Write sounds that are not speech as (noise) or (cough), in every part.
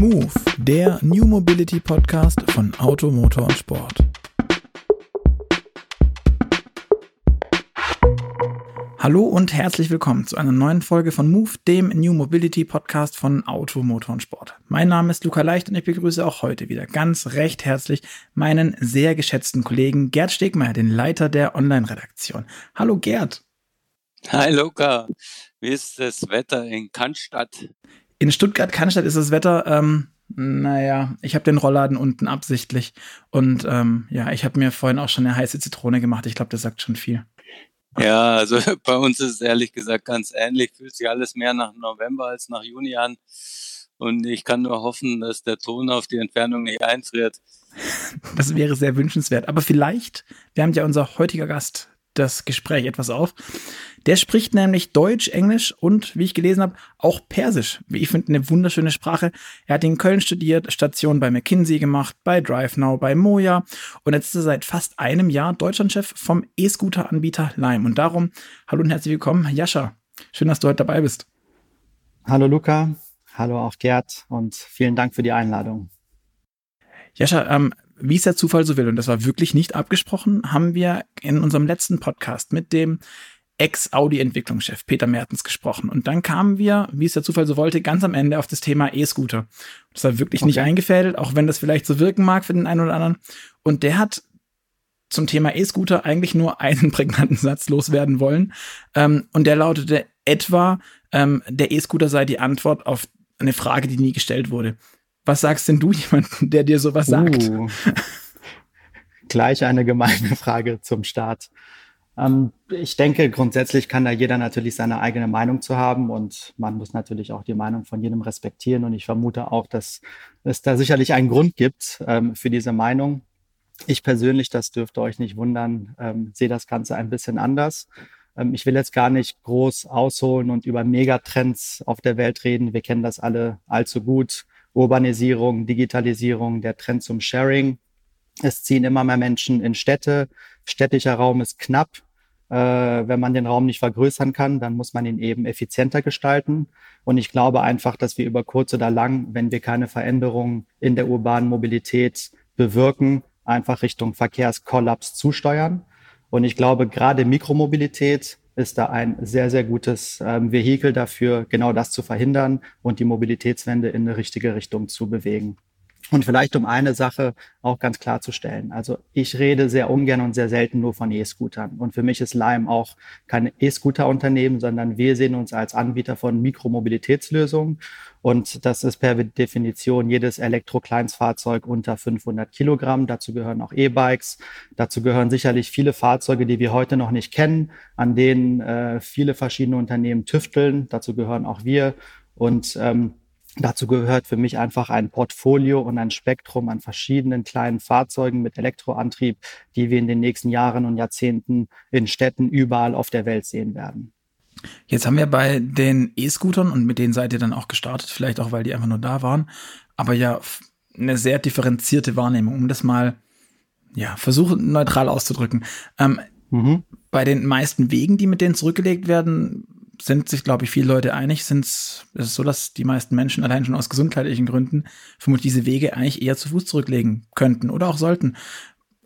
Move, der New Mobility Podcast von Auto, Motor und Sport. Hallo und herzlich willkommen zu einer neuen Folge von Move, dem New Mobility Podcast von Auto, Motor und Sport. Mein Name ist Luca Leicht und ich begrüße auch heute wieder ganz recht herzlich meinen sehr geschätzten Kollegen Gerd Stegmeier, den Leiter der Online-Redaktion. Hallo Gerd. Hi Luca, wie ist das Wetter in Cannstatt? In Stuttgart-Cannstatt ist das Wetter, ähm, naja, ich habe den Rollladen unten absichtlich und ähm, ja, ich habe mir vorhin auch schon eine heiße Zitrone gemacht. Ich glaube, das sagt schon viel. Ja, also (laughs) bei uns ist es ehrlich gesagt ganz ähnlich. Fühlt sich alles mehr nach November als nach Juni an. Und ich kann nur hoffen, dass der Ton auf die Entfernung nicht einfriert. Das wäre sehr wünschenswert. Aber vielleicht wärmt ja unser heutiger Gast das Gespräch etwas auf. Der spricht nämlich Deutsch, Englisch und, wie ich gelesen habe, auch Persisch. Wie ich finde, eine wunderschöne Sprache. Er hat in Köln studiert, Station bei McKinsey gemacht, bei DriveNow, bei Moja und jetzt ist er seit fast einem Jahr Deutschlandchef vom E-Scooter-Anbieter Lime. Und darum, hallo und herzlich willkommen, Jascha. Schön, dass du heute dabei bist. Hallo Luca, hallo auch Gerd und vielen Dank für die Einladung. Jascha, ähm, wie es der Zufall so will, und das war wirklich nicht abgesprochen, haben wir in unserem letzten Podcast mit dem Ex-Audi-Entwicklungschef Peter Mertens gesprochen. Und dann kamen wir, wie es der Zufall so wollte, ganz am Ende auf das Thema E-Scooter. Das war wirklich okay. nicht eingefädelt, auch wenn das vielleicht so wirken mag für den einen oder anderen. Und der hat zum Thema E-Scooter eigentlich nur einen (laughs) prägnanten Satz loswerden wollen. Ähm, und der lautete etwa, ähm, der E-Scooter sei die Antwort auf eine Frage, die nie gestellt wurde. Was sagst denn du jemanden, der dir sowas uh, sagt? Gleich eine gemeine Frage zum Start. Ähm, ich denke, grundsätzlich kann da jeder natürlich seine eigene Meinung zu haben und man muss natürlich auch die Meinung von jedem respektieren. Und ich vermute auch, dass es da sicherlich einen Grund gibt ähm, für diese Meinung. Ich persönlich, das dürfte euch nicht wundern, ähm, sehe das Ganze ein bisschen anders. Ähm, ich will jetzt gar nicht groß ausholen und über Megatrends auf der Welt reden. Wir kennen das alle allzu gut. Urbanisierung, Digitalisierung, der Trend zum Sharing. Es ziehen immer mehr Menschen in Städte. Städtischer Raum ist knapp. Äh, wenn man den Raum nicht vergrößern kann, dann muss man ihn eben effizienter gestalten. Und ich glaube einfach, dass wir über kurz oder lang, wenn wir keine Veränderungen in der urbanen Mobilität bewirken, einfach Richtung Verkehrskollaps zusteuern. Und ich glaube, gerade Mikromobilität ist da ein sehr, sehr gutes ähm, Vehikel dafür, genau das zu verhindern und die Mobilitätswende in eine richtige Richtung zu bewegen. Und vielleicht um eine Sache auch ganz klarzustellen. Also ich rede sehr ungern und sehr selten nur von E-Scootern. Und für mich ist Lime auch kein E-Scooter-Unternehmen, sondern wir sehen uns als Anbieter von Mikromobilitätslösungen. Und das ist per Definition jedes Elektro-Kleinstfahrzeug unter 500 Kilogramm. Dazu gehören auch E-Bikes. Dazu gehören sicherlich viele Fahrzeuge, die wir heute noch nicht kennen, an denen äh, viele verschiedene Unternehmen tüfteln. Dazu gehören auch wir. Und ähm, Dazu gehört für mich einfach ein Portfolio und ein Spektrum an verschiedenen kleinen Fahrzeugen mit Elektroantrieb, die wir in den nächsten Jahren und Jahrzehnten in Städten überall auf der Welt sehen werden. Jetzt haben wir bei den E-Scootern und mit denen seid ihr dann auch gestartet, vielleicht auch, weil die einfach nur da waren, aber ja eine sehr differenzierte Wahrnehmung, um das mal ja versuchen neutral auszudrücken. Ähm, mhm. Bei den meisten Wegen, die mit denen zurückgelegt werden, sind sich, glaube ich, viele Leute einig, sind es ist so, dass die meisten Menschen allein schon aus gesundheitlichen Gründen vermutlich diese Wege eigentlich eher zu Fuß zurücklegen könnten oder auch sollten.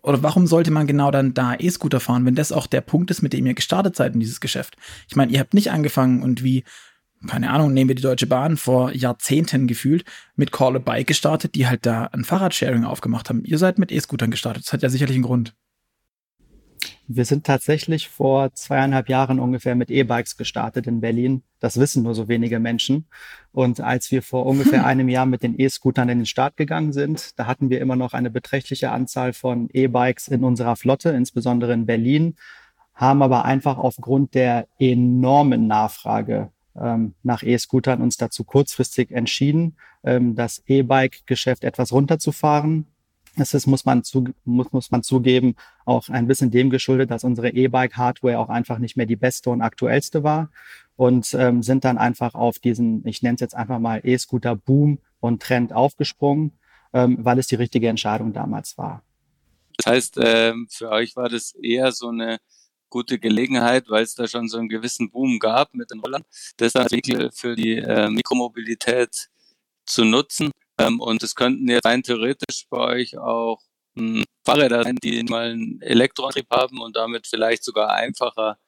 Oder warum sollte man genau dann da E-Scooter fahren, wenn das auch der Punkt ist, mit dem ihr gestartet seid in dieses Geschäft? Ich meine, ihr habt nicht angefangen und wie, keine Ahnung, nehmen wir die Deutsche Bahn vor Jahrzehnten gefühlt mit Call a Bike gestartet, die halt da ein Fahrradsharing aufgemacht haben. Ihr seid mit E-Scootern gestartet. Das hat ja sicherlich einen Grund. Wir sind tatsächlich vor zweieinhalb Jahren ungefähr mit E-Bikes gestartet in Berlin. Das wissen nur so wenige Menschen. Und als wir vor ungefähr (laughs) einem Jahr mit den E-Scootern in den Start gegangen sind, da hatten wir immer noch eine beträchtliche Anzahl von E-Bikes in unserer Flotte, insbesondere in Berlin, haben aber einfach aufgrund der enormen Nachfrage ähm, nach E-Scootern uns dazu kurzfristig entschieden, ähm, das E-Bike-Geschäft etwas runterzufahren es ist, muss man, zu, muss, muss man zugeben, auch ein bisschen dem geschuldet, dass unsere E-Bike-Hardware auch einfach nicht mehr die beste und aktuellste war und ähm, sind dann einfach auf diesen, ich nenne es jetzt einfach mal E-Scooter-Boom und Trend aufgesprungen, ähm, weil es die richtige Entscheidung damals war. Das heißt, ähm, für euch war das eher so eine gute Gelegenheit, weil es da schon so einen gewissen Boom gab mit den Rollern, das dann für die äh, Mikromobilität zu nutzen Ähm, und es könnten jetzt rein theoretisch bei euch auch hm, Fahrräder sein, die mal einen Elektroantrieb haben und damit vielleicht sogar einfacher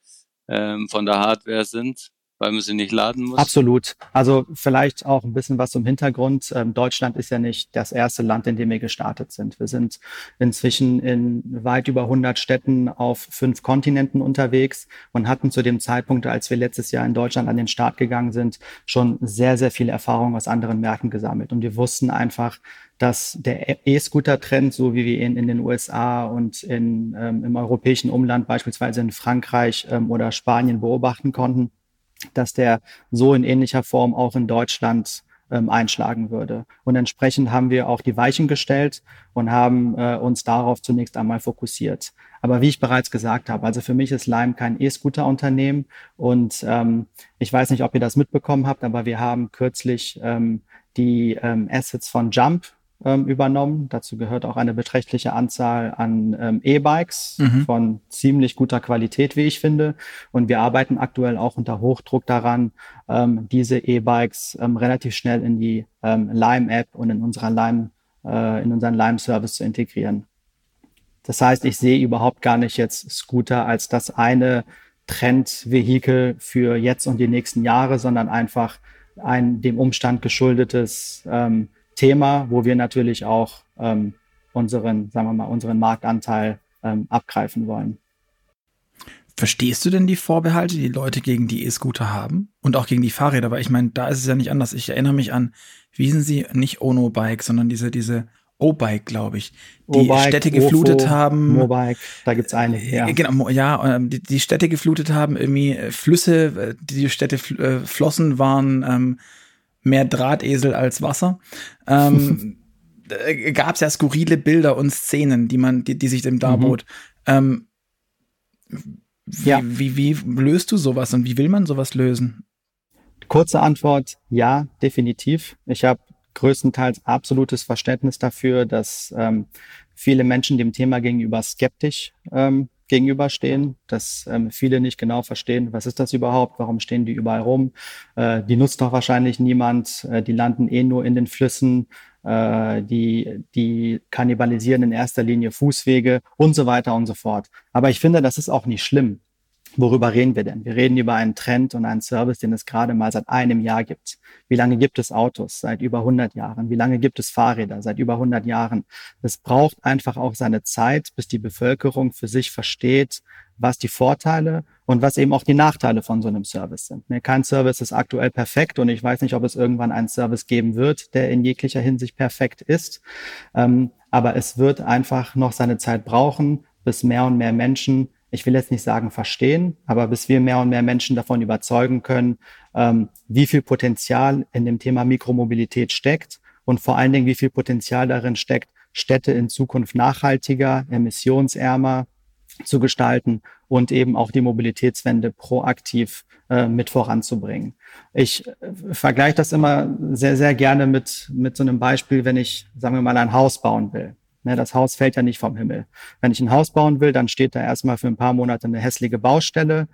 ähm, von der Hardware sind weil man sie nicht laden muss? Absolut. Also vielleicht auch ein bisschen was zum Hintergrund. Ähm, Deutschland ist ja nicht das erste Land, in dem wir gestartet sind. Wir sind inzwischen in weit über 100 Städten auf fünf Kontinenten unterwegs und hatten zu dem Zeitpunkt, als wir letztes Jahr in Deutschland an den Start gegangen sind, schon sehr, sehr viele Erfahrungen aus anderen Märkten gesammelt. Und wir wussten einfach, dass der E-Scooter-Trend, so wie wir ihn in den USA und in, ähm, im europäischen Umland, beispielsweise in Frankreich ähm, oder Spanien beobachten konnten, dass der so in ähnlicher Form auch in Deutschland ähm, einschlagen würde. Und entsprechend haben wir auch die Weichen gestellt und haben äh, uns darauf zunächst einmal fokussiert. Aber wie ich bereits gesagt habe, also für mich ist Lime kein E-Scooter-Unternehmen und ähm, ich weiß nicht, ob ihr das mitbekommen habt, aber wir haben kürzlich ähm, die ähm, Assets von Jump ähm, übernommen. Dazu gehört auch eine beträchtliche Anzahl an ähm, E-Bikes mhm. von ziemlich guter Qualität, wie ich finde. Und wir arbeiten aktuell auch unter Hochdruck daran, ähm, diese E-Bikes ähm, relativ schnell in die ähm, Lime-App und in unserer Lime, äh, in unseren Lime-Service zu integrieren. Das heißt, ich sehe überhaupt gar nicht jetzt Scooter als das eine Trendvehikel für jetzt und die nächsten Jahre, sondern einfach ein dem Umstand geschuldetes ähm, Thema, wo wir natürlich auch ähm, unseren, sagen wir mal, unseren Marktanteil ähm, abgreifen wollen. Verstehst du denn die Vorbehalte, die Leute gegen die E-Scooter haben? Und auch gegen die Fahrräder? Weil ich meine, da ist es ja nicht anders. Ich erinnere mich an, wie sind sie, nicht Ono-Bike, sondern diese, diese O-Bike, glaube ich, die Städte geflutet Ofo, haben. Mobike, da gibt's einige, ja. Äh, genau, ja, ähm, die, die Städte geflutet haben, irgendwie äh, Flüsse, äh, die Städte flossen, waren ähm, mehr Drahtesel als Wasser. Ähm, (laughs) gab es ja skurrile Bilder und Szenen, die man, die, die sich dem darbot. Mhm. Ähm, wie, ja. wie, wie löst du sowas und wie will man sowas lösen? Kurze Antwort, ja, definitiv. Ich habe größtenteils absolutes Verständnis dafür, dass ähm, viele Menschen dem Thema gegenüber skeptisch ähm, gegenüberstehen, dass ähm, viele nicht genau verstehen, was ist das überhaupt, warum stehen die überall rum, äh, die nutzt doch wahrscheinlich niemand, äh, die landen eh nur in den Flüssen, äh, die, die kannibalisieren in erster Linie Fußwege und so weiter und so fort. Aber ich finde, das ist auch nicht schlimm. Worüber reden wir denn? Wir reden über einen Trend und einen Service, den es gerade mal seit einem Jahr gibt. Wie lange gibt es Autos? Seit über 100 Jahren. Wie lange gibt es Fahrräder? Seit über 100 Jahren. Es braucht einfach auch seine Zeit, bis die Bevölkerung für sich versteht, was die Vorteile und was eben auch die Nachteile von so einem Service sind. Ne, kein Service ist aktuell perfekt und ich weiß nicht, ob es irgendwann einen Service geben wird, der in jeglicher Hinsicht perfekt ist. Ähm, aber es wird einfach noch seine Zeit brauchen, bis mehr und mehr Menschen ich will jetzt nicht sagen verstehen, aber bis wir mehr und mehr Menschen davon überzeugen können, ähm, wie viel Potenzial in dem Thema Mikromobilität steckt und vor allen Dingen, wie viel Potenzial darin steckt, Städte in Zukunft nachhaltiger, emissionsärmer zu gestalten und eben auch die Mobilitätswende proaktiv äh, mit voranzubringen. Ich äh, vergleiche das immer sehr, sehr gerne mit, mit so einem Beispiel, wenn ich, sagen wir mal, ein Haus bauen will. Ne, das Haus fällt ja nicht vom Himmel. Wenn ich ein Haus bauen will, dann steht da erstmal für ein paar Monate eine hässliche Baustelle.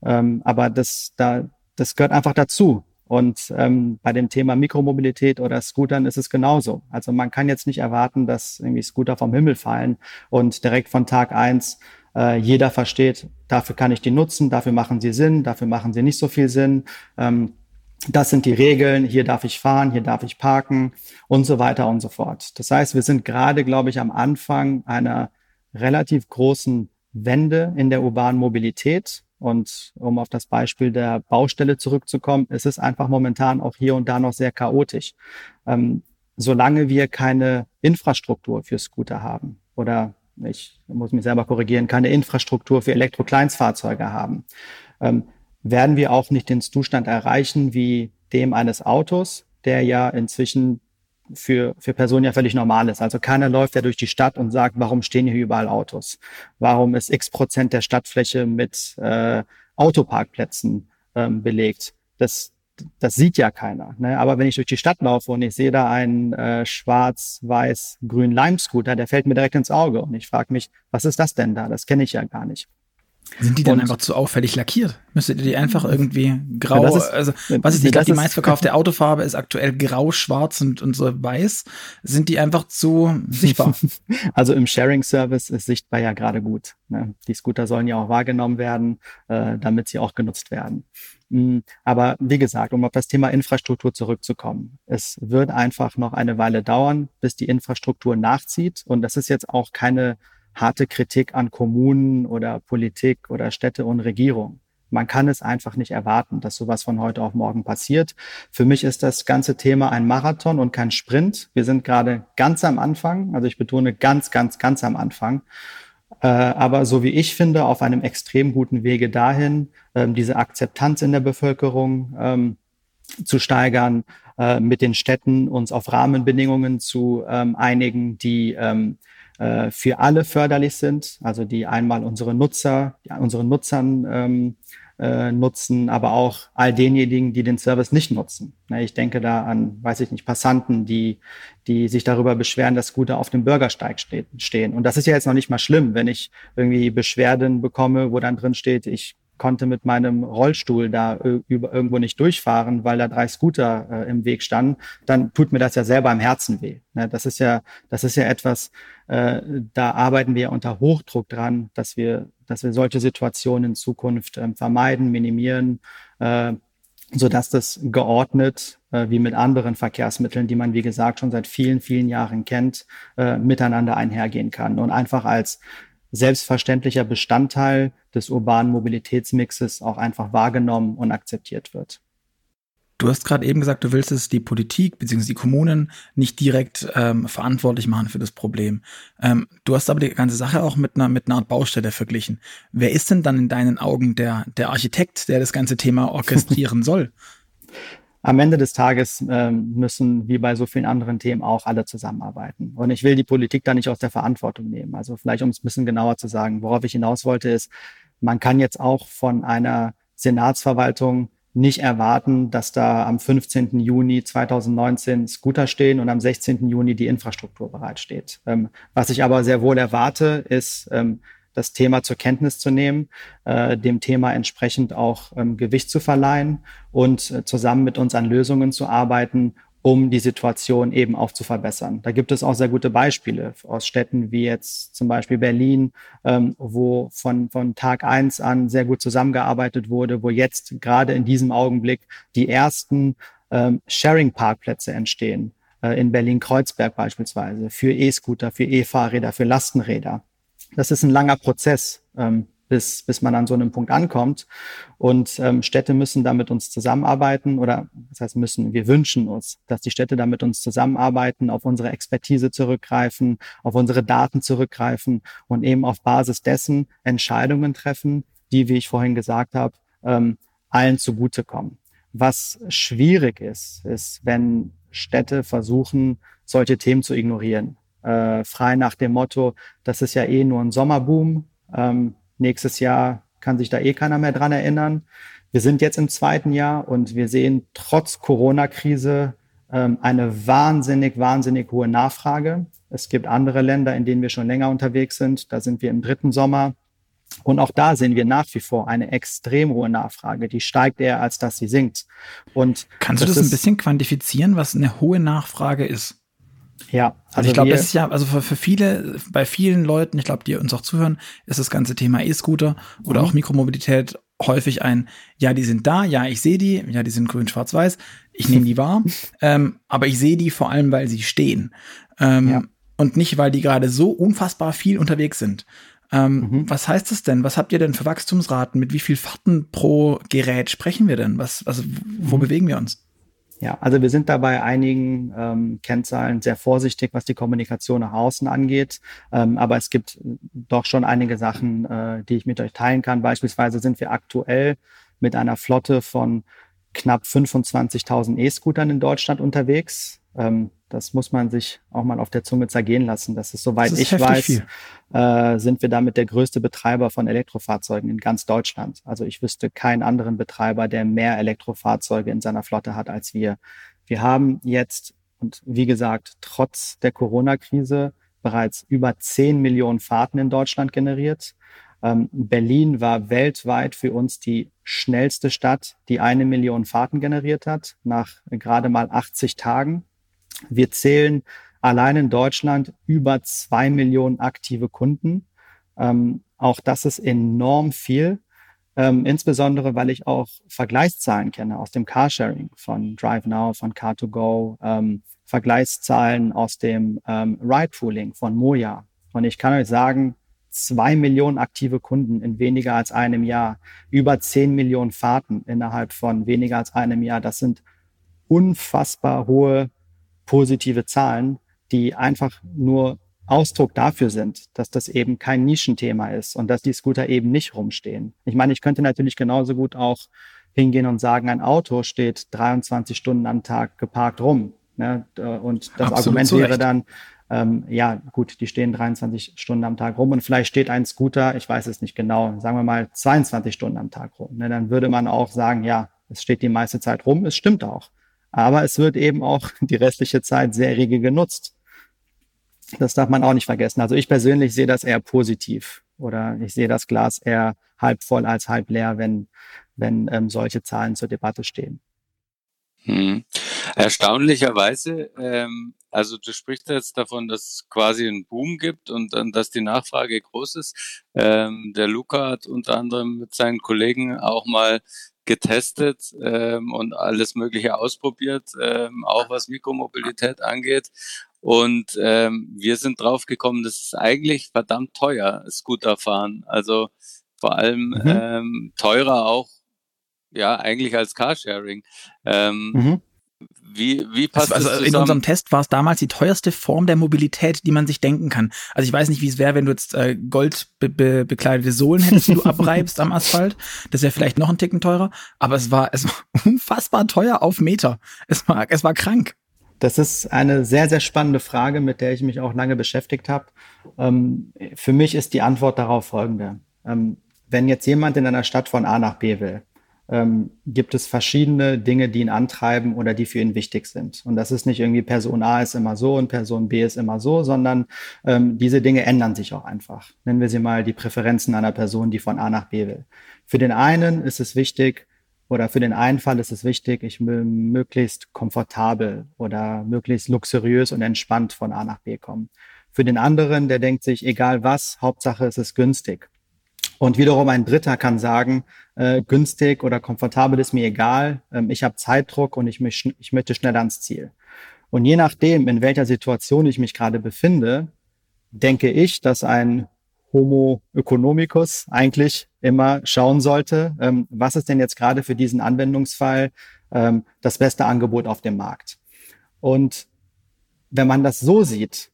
Ähm, aber das, da, das gehört einfach dazu. Und ähm, bei dem Thema Mikromobilität oder Scootern ist es genauso. Also man kann jetzt nicht erwarten, dass irgendwie Scooter vom Himmel fallen und direkt von Tag eins äh, jeder versteht, dafür kann ich die nutzen, dafür machen sie Sinn, dafür machen sie nicht so viel Sinn. Ähm, das sind die Regeln, hier darf ich fahren, hier darf ich parken und so weiter und so fort. Das heißt, wir sind gerade, glaube ich, am Anfang einer relativ großen Wende in der urbanen Mobilität. Und um auf das Beispiel der Baustelle zurückzukommen, es ist einfach momentan auch hier und da noch sehr chaotisch. Ähm, solange wir keine Infrastruktur für Scooter haben oder ich muss mich selber korrigieren, keine Infrastruktur für Elektrokleinstfahrzeuge haben, ähm, werden wir auch nicht den Zustand erreichen wie dem eines Autos, der ja inzwischen für, für Personen ja völlig normal ist. Also keiner läuft ja durch die Stadt und sagt, warum stehen hier überall Autos? Warum ist x Prozent der Stadtfläche mit äh, Autoparkplätzen ähm, belegt? Das, das sieht ja keiner. Ne? Aber wenn ich durch die Stadt laufe und ich sehe da einen äh, schwarz-weiß-grün Lime-Scooter, der fällt mir direkt ins Auge und ich frage mich, was ist das denn da? Das kenne ich ja gar nicht. Sind die dann und, einfach zu auffällig lackiert? Müsstet ihr die einfach irgendwie grau, ja, ist, also was ist, ich glaube, die meistverkaufte Autofarbe ist aktuell grau, schwarz und, und so weiß. Sind die einfach zu sichtbar? (laughs) Also im Sharing-Service ist sichtbar ja gerade gut. Ne? Die Scooter sollen ja auch wahrgenommen werden, äh, damit sie auch genutzt werden. Mm, aber wie gesagt, um auf das Thema Infrastruktur zurückzukommen, es wird einfach noch eine Weile dauern, bis die Infrastruktur nachzieht. Und das ist jetzt auch keine harte Kritik an Kommunen oder Politik oder Städte und Regierung. Man kann es einfach nicht erwarten, dass sowas von heute auf morgen passiert. Für mich ist das ganze Thema ein Marathon und kein Sprint. Wir sind gerade ganz am Anfang, also ich betone ganz, ganz, ganz am Anfang. Äh, aber so wie ich finde, auf einem extrem guten Wege dahin, ähm, diese Akzeptanz in der Bevölkerung ähm, zu steigern, äh, mit den Städten uns auf Rahmenbedingungen zu ähm, einigen, die äh, für alle förderlich sind, also die einmal unsere Nutzer, unseren Nutzern ähm, äh, nutzen, aber auch all denjenigen, die den Service nicht nutzen. Ne, ich denke da an, weiß ich nicht, Passanten, die, die sich darüber beschweren, dass Scooter auf dem Bürgersteig stehen. Und das ist ja jetzt noch nicht mal schlimm, wenn ich irgendwie Beschwerden bekomme, wo dann drin steht, ich konnte mit meinem Rollstuhl da über, irgendwo nicht durchfahren, weil da drei Scooter äh, im Weg standen, dann tut mir das ja selber im Herzen weh. Ne? Das ist ja, das ist ja etwas, äh, da arbeiten wir unter Hochdruck dran, dass wir, dass wir solche Situationen in Zukunft äh, vermeiden, minimieren, äh, so dass das geordnet, äh, wie mit anderen Verkehrsmitteln, die man, wie gesagt, schon seit vielen, vielen Jahren kennt, äh, miteinander einhergehen kann und einfach als selbstverständlicher Bestandteil des urbanen Mobilitätsmixes auch einfach wahrgenommen und akzeptiert wird. Du hast gerade eben gesagt, du willst es die Politik bzw. die Kommunen nicht direkt ähm, verantwortlich machen für das Problem. Ähm, du hast aber die ganze Sache auch mit einer, mit einer Art Baustelle verglichen. Wer ist denn dann in deinen Augen der, der Architekt, der das ganze Thema orchestrieren (laughs) soll? Am Ende des Tages äh, müssen, wie bei so vielen anderen Themen, auch alle zusammenarbeiten. Und ich will die Politik da nicht aus der Verantwortung nehmen. Also vielleicht, um es ein bisschen genauer zu sagen, worauf ich hinaus wollte, ist, man kann jetzt auch von einer Senatsverwaltung nicht erwarten, dass da am 15. Juni 2019 Scooter stehen und am 16. Juni die Infrastruktur bereitsteht. Ähm, was ich aber sehr wohl erwarte, ist, ähm, das Thema zur Kenntnis zu nehmen, äh, dem Thema entsprechend auch ähm, Gewicht zu verleihen und äh, zusammen mit uns an Lösungen zu arbeiten, um die Situation eben auch zu verbessern. Da gibt es auch sehr gute Beispiele aus Städten wie jetzt zum Beispiel Berlin, ähm, wo von, von Tag eins an sehr gut zusammengearbeitet wurde, wo jetzt gerade in diesem Augenblick die ersten ähm, Sharing-Parkplätze entstehen. Äh, in Berlin-Kreuzberg beispielsweise für E-Scooter, für E-Fahrräder, für Lastenräder das ist ein langer Prozess, ähm, bis, bis man an so einem Punkt ankommt. Und ähm, Städte müssen da mit uns zusammenarbeiten oder das heißt müssen, wir wünschen uns, dass die Städte da mit uns zusammenarbeiten, auf unsere Expertise zurückgreifen, auf unsere Daten zurückgreifen und eben auf Basis dessen Entscheidungen treffen, die, wie ich vorhin gesagt habe, ähm, allen zugutekommen. Was schwierig ist, ist, wenn Städte versuchen, solche Themen zu ignorieren äh, frei nach dem Motto, das ist ja eh nur ein Sommerboom. Ähm, nächstes Jahr kann sich da eh keiner mehr dran erinnern. Wir sind jetzt im zweiten Jahr und wir sehen trotz Corona-Krise ähm, eine wahnsinnig, wahnsinnig hohe Nachfrage. Es gibt andere Länder, in denen wir schon länger unterwegs sind. Da sind wir im dritten Sommer. Und auch da sehen wir nach wie vor eine extrem hohe Nachfrage. Die steigt eher, als dass sie sinkt. Und Kannst du das ein bisschen quantifizieren, was eine hohe Nachfrage ist? Ja, also, also ich glaube, das ist ja, also für, für viele, bei vielen Leuten, ich glaube, die uns auch zuhören, ist das ganze Thema E-Scooter oder mhm. auch Mikromobilität häufig ein, ja, die sind da, ja, ich sehe die, ja, die sind grün, schwarz, weiß, ich nehme die (laughs) wahr, ähm, aber ich sehe die vor allem, weil sie stehen. Ähm, ja. Und nicht, weil die gerade so unfassbar viel unterwegs sind. Ähm, mhm. Was heißt das denn? Was habt ihr denn für Wachstumsraten? Mit wie viel Fahrten pro Gerät sprechen wir denn? Was, also, wo mhm. bewegen wir uns? Ja, also wir sind da bei einigen ähm, Kennzahlen sehr vorsichtig, was die Kommunikation nach außen angeht. Ähm, aber es gibt doch schon einige Sachen, äh, die ich mit euch teilen kann. Beispielsweise sind wir aktuell mit einer Flotte von knapp 25.000 E-Scootern in Deutschland unterwegs. Ähm, das muss man sich auch mal auf der Zunge zergehen lassen. Das ist, soweit das ist ich weiß, äh, sind wir damit der größte Betreiber von Elektrofahrzeugen in ganz Deutschland. Also ich wüsste keinen anderen Betreiber, der mehr Elektrofahrzeuge in seiner Flotte hat als wir. Wir haben jetzt, und wie gesagt, trotz der Corona-Krise bereits über 10 Millionen Fahrten in Deutschland generiert. Ähm, Berlin war weltweit für uns die schnellste Stadt, die eine Million Fahrten generiert hat, nach gerade mal 80 Tagen. Wir zählen allein in Deutschland über zwei Millionen aktive Kunden. Ähm, auch das ist enorm viel. Ähm, insbesondere, weil ich auch Vergleichszahlen kenne aus dem Carsharing von DriveNow, von Car2Go, ähm, Vergleichszahlen aus dem ähm, Ride-Pooling von Moja. Und ich kann euch sagen, zwei Millionen aktive Kunden in weniger als einem Jahr, über zehn Millionen Fahrten innerhalb von weniger als einem Jahr. Das sind unfassbar hohe positive Zahlen, die einfach nur Ausdruck dafür sind, dass das eben kein Nischenthema ist und dass die Scooter eben nicht rumstehen. Ich meine, ich könnte natürlich genauso gut auch hingehen und sagen, ein Auto steht 23 Stunden am Tag geparkt rum. Ne? Und das Absolut Argument wäre dann, ähm, ja, gut, die stehen 23 Stunden am Tag rum und vielleicht steht ein Scooter, ich weiß es nicht genau, sagen wir mal 22 Stunden am Tag rum. Ne? Dann würde man auch sagen, ja, es steht die meiste Zeit rum, es stimmt auch. Aber es wird eben auch die restliche Zeit sehr rege genutzt. Das darf man auch nicht vergessen. Also ich persönlich sehe das eher positiv oder ich sehe das Glas eher halb voll als halb leer, wenn, wenn ähm, solche Zahlen zur Debatte stehen. Hm. Erstaunlicherweise, ähm, also du sprichst jetzt davon, dass es quasi einen Boom gibt und dann, dass die Nachfrage groß ist. Ähm, der Luca hat unter anderem mit seinen Kollegen auch mal getestet ähm, und alles Mögliche ausprobiert, ähm, auch was Mikromobilität angeht. Und ähm, wir sind drauf gekommen, das ist eigentlich verdammt teuer, Scooter fahren. Also vor allem mhm. ähm, teurer auch, ja, eigentlich als Carsharing. Ähm, mhm. Wie, wie passt also, das zusammen? In unserem Test war es damals die teuerste Form der Mobilität, die man sich denken kann. Also ich weiß nicht, wie es wäre, wenn du jetzt äh, goldbekleidete Sohlen hättest, die du (laughs) abreibst am Asphalt. Das wäre vielleicht noch ein Ticken teurer. Aber es war, es war (laughs) unfassbar teuer auf Meter. Es war, es war krank. Das ist eine sehr, sehr spannende Frage, mit der ich mich auch lange beschäftigt habe. Ähm, für mich ist die Antwort darauf folgende. Ähm, wenn jetzt jemand in einer Stadt von A nach B will, ähm, gibt es verschiedene Dinge, die ihn antreiben oder die für ihn wichtig sind. Und das ist nicht irgendwie Person A ist immer so und Person B ist immer so, sondern ähm, diese Dinge ändern sich auch einfach. Nennen wir sie mal die Präferenzen einer Person, die von A nach B will. Für den einen ist es wichtig, oder für den einen Fall ist es wichtig, ich will möglichst komfortabel oder möglichst luxuriös und entspannt von A nach B kommen. Für den anderen, der denkt sich, egal was, Hauptsache es ist günstig. Und wiederum ein Dritter kann sagen, äh, günstig oder komfortabel ist mir egal, ähm, ich habe Zeitdruck und ich, mich, ich möchte schnell ans Ziel. Und je nachdem, in welcher Situation ich mich gerade befinde, denke ich, dass ein Homo economicus eigentlich immer schauen sollte, ähm, was ist denn jetzt gerade für diesen Anwendungsfall ähm, das beste Angebot auf dem Markt. Und wenn man das so sieht,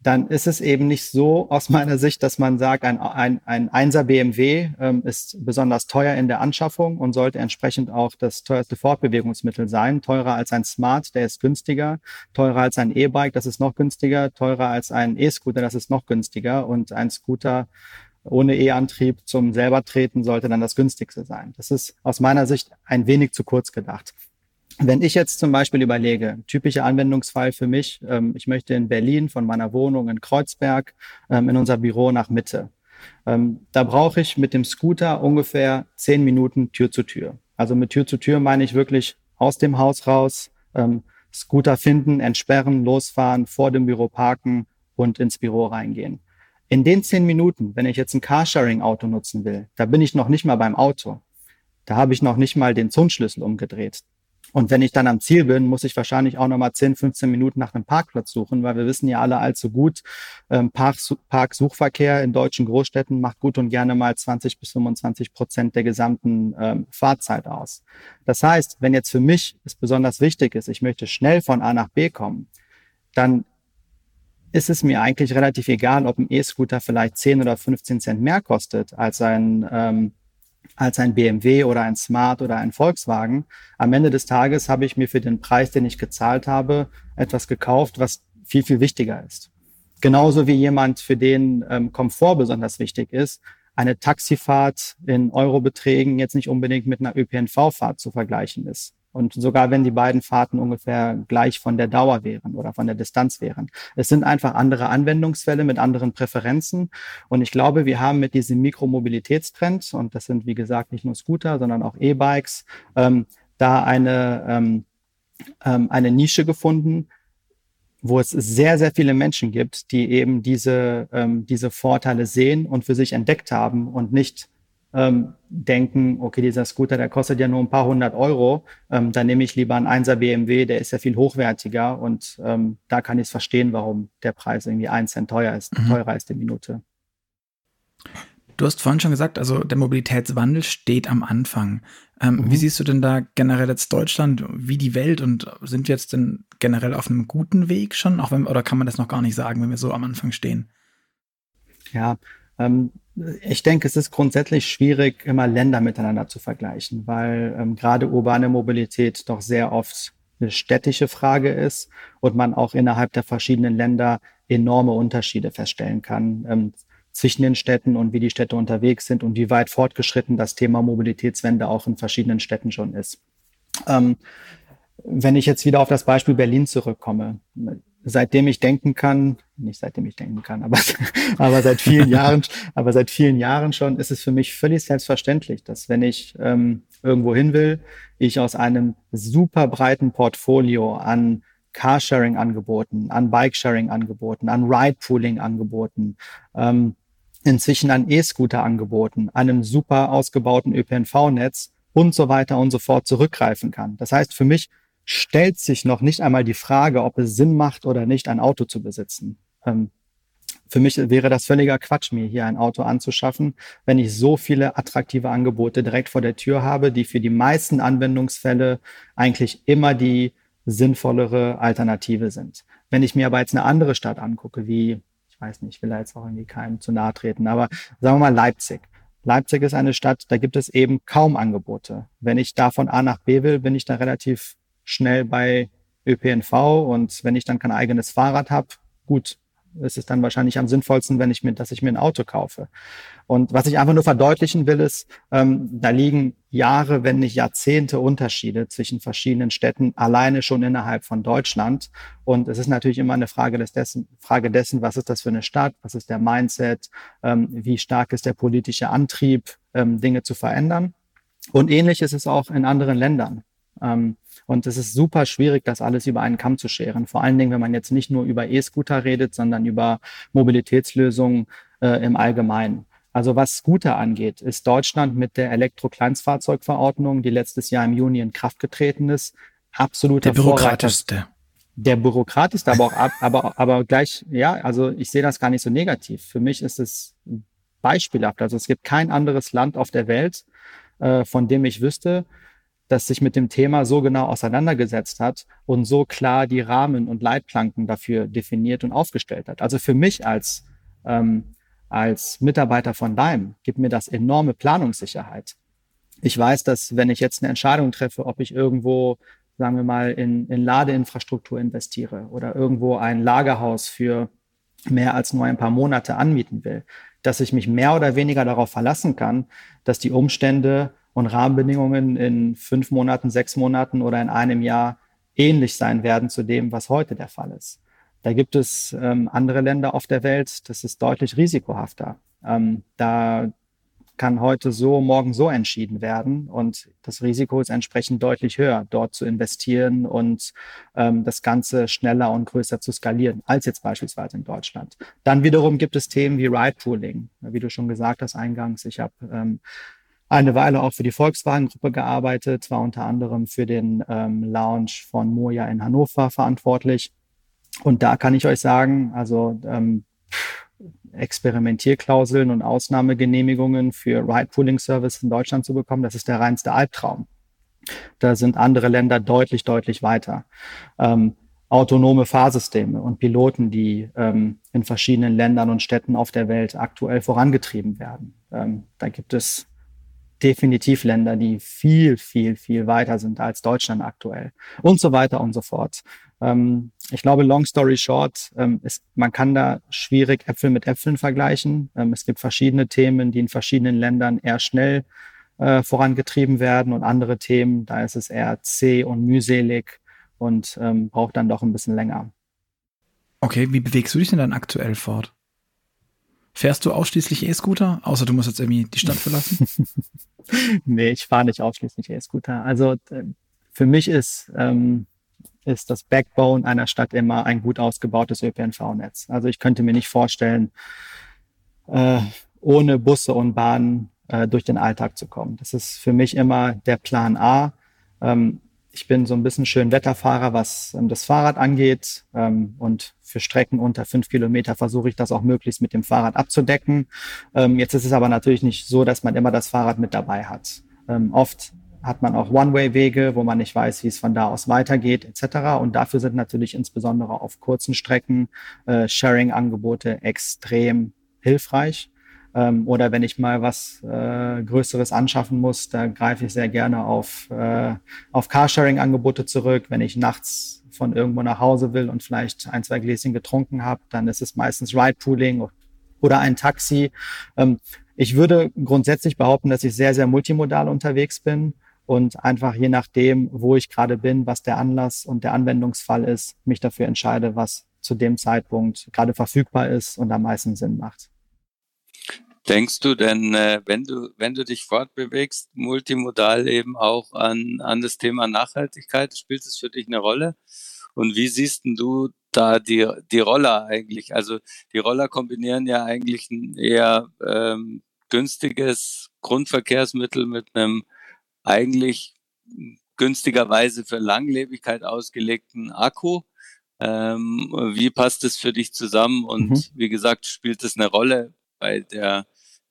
dann ist es eben nicht so aus meiner Sicht, dass man sagt, ein, ein, ein 1er BMW ähm, ist besonders teuer in der Anschaffung und sollte entsprechend auch das teuerste Fortbewegungsmittel sein. Teurer als ein Smart, der ist günstiger. Teurer als ein E-Bike, das ist noch günstiger. Teurer als ein E-Scooter, das ist noch günstiger. Und ein Scooter ohne E-Antrieb zum selber treten sollte dann das günstigste sein. Das ist aus meiner Sicht ein wenig zu kurz gedacht. Wenn ich jetzt zum Beispiel überlege, typischer Anwendungsfall für mich, ähm, ich möchte in Berlin von meiner Wohnung in Kreuzberg ähm, in unser Büro nach Mitte. Ähm, da brauche ich mit dem Scooter ungefähr zehn Minuten Tür zu Tür. Also mit Tür zu Tür meine ich wirklich aus dem Haus raus, ähm, Scooter finden, entsperren, losfahren, vor dem Büro parken und ins Büro reingehen. In den zehn Minuten, wenn ich jetzt ein Carsharing-Auto nutzen will, da bin ich noch nicht mal beim Auto. Da habe ich noch nicht mal den Zündschlüssel umgedreht. Und wenn ich dann am Ziel bin, muss ich wahrscheinlich auch nochmal 10, 15 Minuten nach einem Parkplatz suchen, weil wir wissen ja alle allzu gut, ähm, Park, Parksuchverkehr in deutschen Großstädten macht gut und gerne mal 20 bis 25 Prozent der gesamten ähm, Fahrzeit aus. Das heißt, wenn jetzt für mich es besonders wichtig ist, ich möchte schnell von A nach B kommen, dann ist es mir eigentlich relativ egal, ob ein E-Scooter vielleicht 10 oder 15 Cent mehr kostet als ein ähm, als ein BMW oder ein Smart oder ein Volkswagen. Am Ende des Tages habe ich mir für den Preis, den ich gezahlt habe, etwas gekauft, was viel, viel wichtiger ist. Genauso wie jemand, für den ähm, Komfort besonders wichtig ist, eine Taxifahrt in Eurobeträgen jetzt nicht unbedingt mit einer ÖPNV-Fahrt zu vergleichen ist. Und sogar wenn die beiden Fahrten ungefähr gleich von der Dauer wären oder von der Distanz wären. Es sind einfach andere Anwendungsfälle mit anderen Präferenzen. Und ich glaube, wir haben mit diesem Mikromobilitätstrend, und das sind wie gesagt nicht nur Scooter, sondern auch E-Bikes, ähm, da eine, ähm, ähm, eine Nische gefunden, wo es sehr, sehr viele Menschen gibt, die eben diese, ähm, diese Vorteile sehen und für sich entdeckt haben und nicht ähm, denken, okay, dieser Scooter, der kostet ja nur ein paar hundert Euro, ähm, dann nehme ich lieber einen 1er BMW, der ist ja viel hochwertiger und ähm, da kann ich es verstehen, warum der Preis irgendwie ein Cent teuer ist, mhm. teurer ist die Minute. Du hast vorhin schon gesagt, also der Mobilitätswandel steht am Anfang. Ähm, mhm. Wie siehst du denn da generell jetzt Deutschland, wie die Welt und sind wir jetzt denn generell auf einem guten Weg schon, auch wenn, oder kann man das noch gar nicht sagen, wenn wir so am Anfang stehen? Ja, ähm, ich denke, es ist grundsätzlich schwierig, immer Länder miteinander zu vergleichen, weil ähm, gerade urbane Mobilität doch sehr oft eine städtische Frage ist und man auch innerhalb der verschiedenen Länder enorme Unterschiede feststellen kann ähm, zwischen den Städten und wie die Städte unterwegs sind und wie weit fortgeschritten das Thema Mobilitätswende auch in verschiedenen Städten schon ist. Ähm, wenn ich jetzt wieder auf das Beispiel Berlin zurückkomme, seitdem ich denken kann, nicht seitdem ich denken kann, aber, (laughs) aber seit vielen Jahren, (laughs) aber seit vielen Jahren schon ist es für mich völlig selbstverständlich, dass wenn ich ähm, irgendwo hin will, ich aus einem super breiten Portfolio an Carsharing-Angeboten, an Bikesharing-Angeboten, an Ride-Pooling-Angeboten, ähm, inzwischen an E-Scooter-Angeboten, einem super ausgebauten ÖPNV-Netz und so weiter und so fort zurückgreifen kann. Das heißt, für mich stellt sich noch nicht einmal die Frage, ob es Sinn macht oder nicht, ein Auto zu besitzen. Ähm, für mich wäre das völliger Quatsch, mir hier ein Auto anzuschaffen, wenn ich so viele attraktive Angebote direkt vor der Tür habe, die für die meisten Anwendungsfälle eigentlich immer die sinnvollere Alternative sind. Wenn ich mir aber jetzt eine andere Stadt angucke, wie, ich weiß nicht, ich will da jetzt auch irgendwie keinem zu nahe treten, aber sagen wir mal Leipzig. Leipzig ist eine Stadt, da gibt es eben kaum Angebote. Wenn ich da von A nach B will, bin ich da relativ schnell bei ÖPNV und wenn ich dann kein eigenes Fahrrad habe, gut, ist es dann wahrscheinlich am sinnvollsten, wenn ich mir, dass ich mir ein Auto kaufe. Und was ich einfach nur verdeutlichen will, ist, ähm, da liegen Jahre, wenn nicht Jahrzehnte Unterschiede zwischen verschiedenen Städten alleine schon innerhalb von Deutschland. Und es ist natürlich immer eine Frage, des dessen, Frage dessen, was ist das für eine Stadt, was ist der Mindset, ähm, wie stark ist der politische Antrieb, ähm, Dinge zu verändern. Und ähnlich ist es auch in anderen Ländern. Ähm, und es ist super schwierig, das alles über einen Kamm zu scheren. Vor allen Dingen, wenn man jetzt nicht nur über E-Scooter redet, sondern über Mobilitätslösungen äh, im Allgemeinen. Also was Scooter angeht, ist Deutschland mit der Elektrokleinstfahrzeugverordnung, die letztes Jahr im Juni in Kraft getreten ist, absoluter Der bürokratischste. Der bürokratischste, aber auch, aber, aber gleich, ja, also ich sehe das gar nicht so negativ. Für mich ist es beispielhaft. Also es gibt kein anderes Land auf der Welt, äh, von dem ich wüsste, das sich mit dem Thema so genau auseinandergesetzt hat und so klar die Rahmen und Leitplanken dafür definiert und aufgestellt hat. Also für mich als, ähm, als Mitarbeiter von Daim gibt mir das enorme Planungssicherheit. Ich weiß, dass wenn ich jetzt eine Entscheidung treffe, ob ich irgendwo, sagen wir mal, in, in Ladeinfrastruktur investiere oder irgendwo ein Lagerhaus für mehr als nur ein paar Monate anmieten will, dass ich mich mehr oder weniger darauf verlassen kann, dass die Umstände und Rahmenbedingungen in fünf Monaten, sechs Monaten oder in einem Jahr ähnlich sein werden zu dem, was heute der Fall ist. Da gibt es ähm, andere Länder auf der Welt, das ist deutlich risikohafter. Ähm, da kann heute so, morgen so entschieden werden und das Risiko ist entsprechend deutlich höher, dort zu investieren und ähm, das Ganze schneller und größer zu skalieren, als jetzt beispielsweise in Deutschland. Dann wiederum gibt es Themen wie Ride-Pooling, wie du schon gesagt hast eingangs. Ich habe ähm, eine Weile auch für die Volkswagen-Gruppe gearbeitet, war unter anderem für den ähm, Launch von Moja in Hannover verantwortlich. Und da kann ich euch sagen, also ähm, Experimentierklauseln und Ausnahmegenehmigungen für Ride-Pooling-Service in Deutschland zu bekommen, das ist der reinste Albtraum. Da sind andere Länder deutlich, deutlich weiter. Ähm, autonome Fahrsysteme und Piloten, die ähm, in verschiedenen Ländern und Städten auf der Welt aktuell vorangetrieben werden. Ähm, da gibt es definitiv Länder, die viel, viel, viel weiter sind als Deutschland aktuell und so weiter und so fort. Ähm, ich glaube, long story short, ähm, ist, man kann da schwierig Äpfel mit Äpfeln vergleichen. Ähm, es gibt verschiedene Themen, die in verschiedenen Ländern eher schnell äh, vorangetrieben werden und andere Themen, da ist es eher zäh und mühselig und ähm, braucht dann doch ein bisschen länger. Okay, wie bewegst du dich denn dann aktuell fort? Fährst du ausschließlich E-Scooter, außer du musst jetzt irgendwie die Stadt verlassen? (laughs) nee, ich fahre nicht ausschließlich E-Scooter. Also äh, für mich ist, ähm, ist das Backbone einer Stadt immer ein gut ausgebautes ÖPNV-Netz. Also ich könnte mir nicht vorstellen, äh, ohne Busse und Bahnen äh, durch den Alltag zu kommen. Das ist für mich immer der Plan A. Ähm, ich bin so ein bisschen schön Wetterfahrer, was ähm, das Fahrrad angeht. Ähm, und für Strecken unter fünf Kilometer versuche ich das auch möglichst mit dem Fahrrad abzudecken. Ähm, jetzt ist es aber natürlich nicht so, dass man immer das Fahrrad mit dabei hat. Oft hat man auch One-Way-Wege, wo man nicht weiß, wie es von da aus weitergeht, etc. Und dafür sind natürlich insbesondere auf kurzen Strecken äh, Sharing-Angebote extrem hilfreich. Ähm, oder wenn ich mal was äh, Größeres anschaffen muss, da greife ich sehr gerne auf, äh, auf Carsharing-Angebote zurück. Wenn ich nachts von irgendwo nach Hause will und vielleicht ein, zwei Gläschen getrunken habe, dann ist es meistens Ride-Pooling oder ein Taxi. Ähm, ich würde grundsätzlich behaupten, dass ich sehr, sehr multimodal unterwegs bin und einfach je nachdem, wo ich gerade bin, was der Anlass und der Anwendungsfall ist, mich dafür entscheide, was zu dem Zeitpunkt gerade verfügbar ist und am meisten Sinn macht. Denkst du denn, äh, wenn du, wenn du dich fortbewegst, multimodal eben auch an, an das Thema Nachhaltigkeit, spielt es für dich eine Rolle? Und wie siehst denn du da die, die Roller eigentlich? Also die Roller kombinieren ja eigentlich ein eher ähm, günstiges Grundverkehrsmittel mit einem eigentlich günstigerweise für Langlebigkeit ausgelegten Akku. Ähm, wie passt es für dich zusammen? Und mhm. wie gesagt, spielt es eine Rolle bei der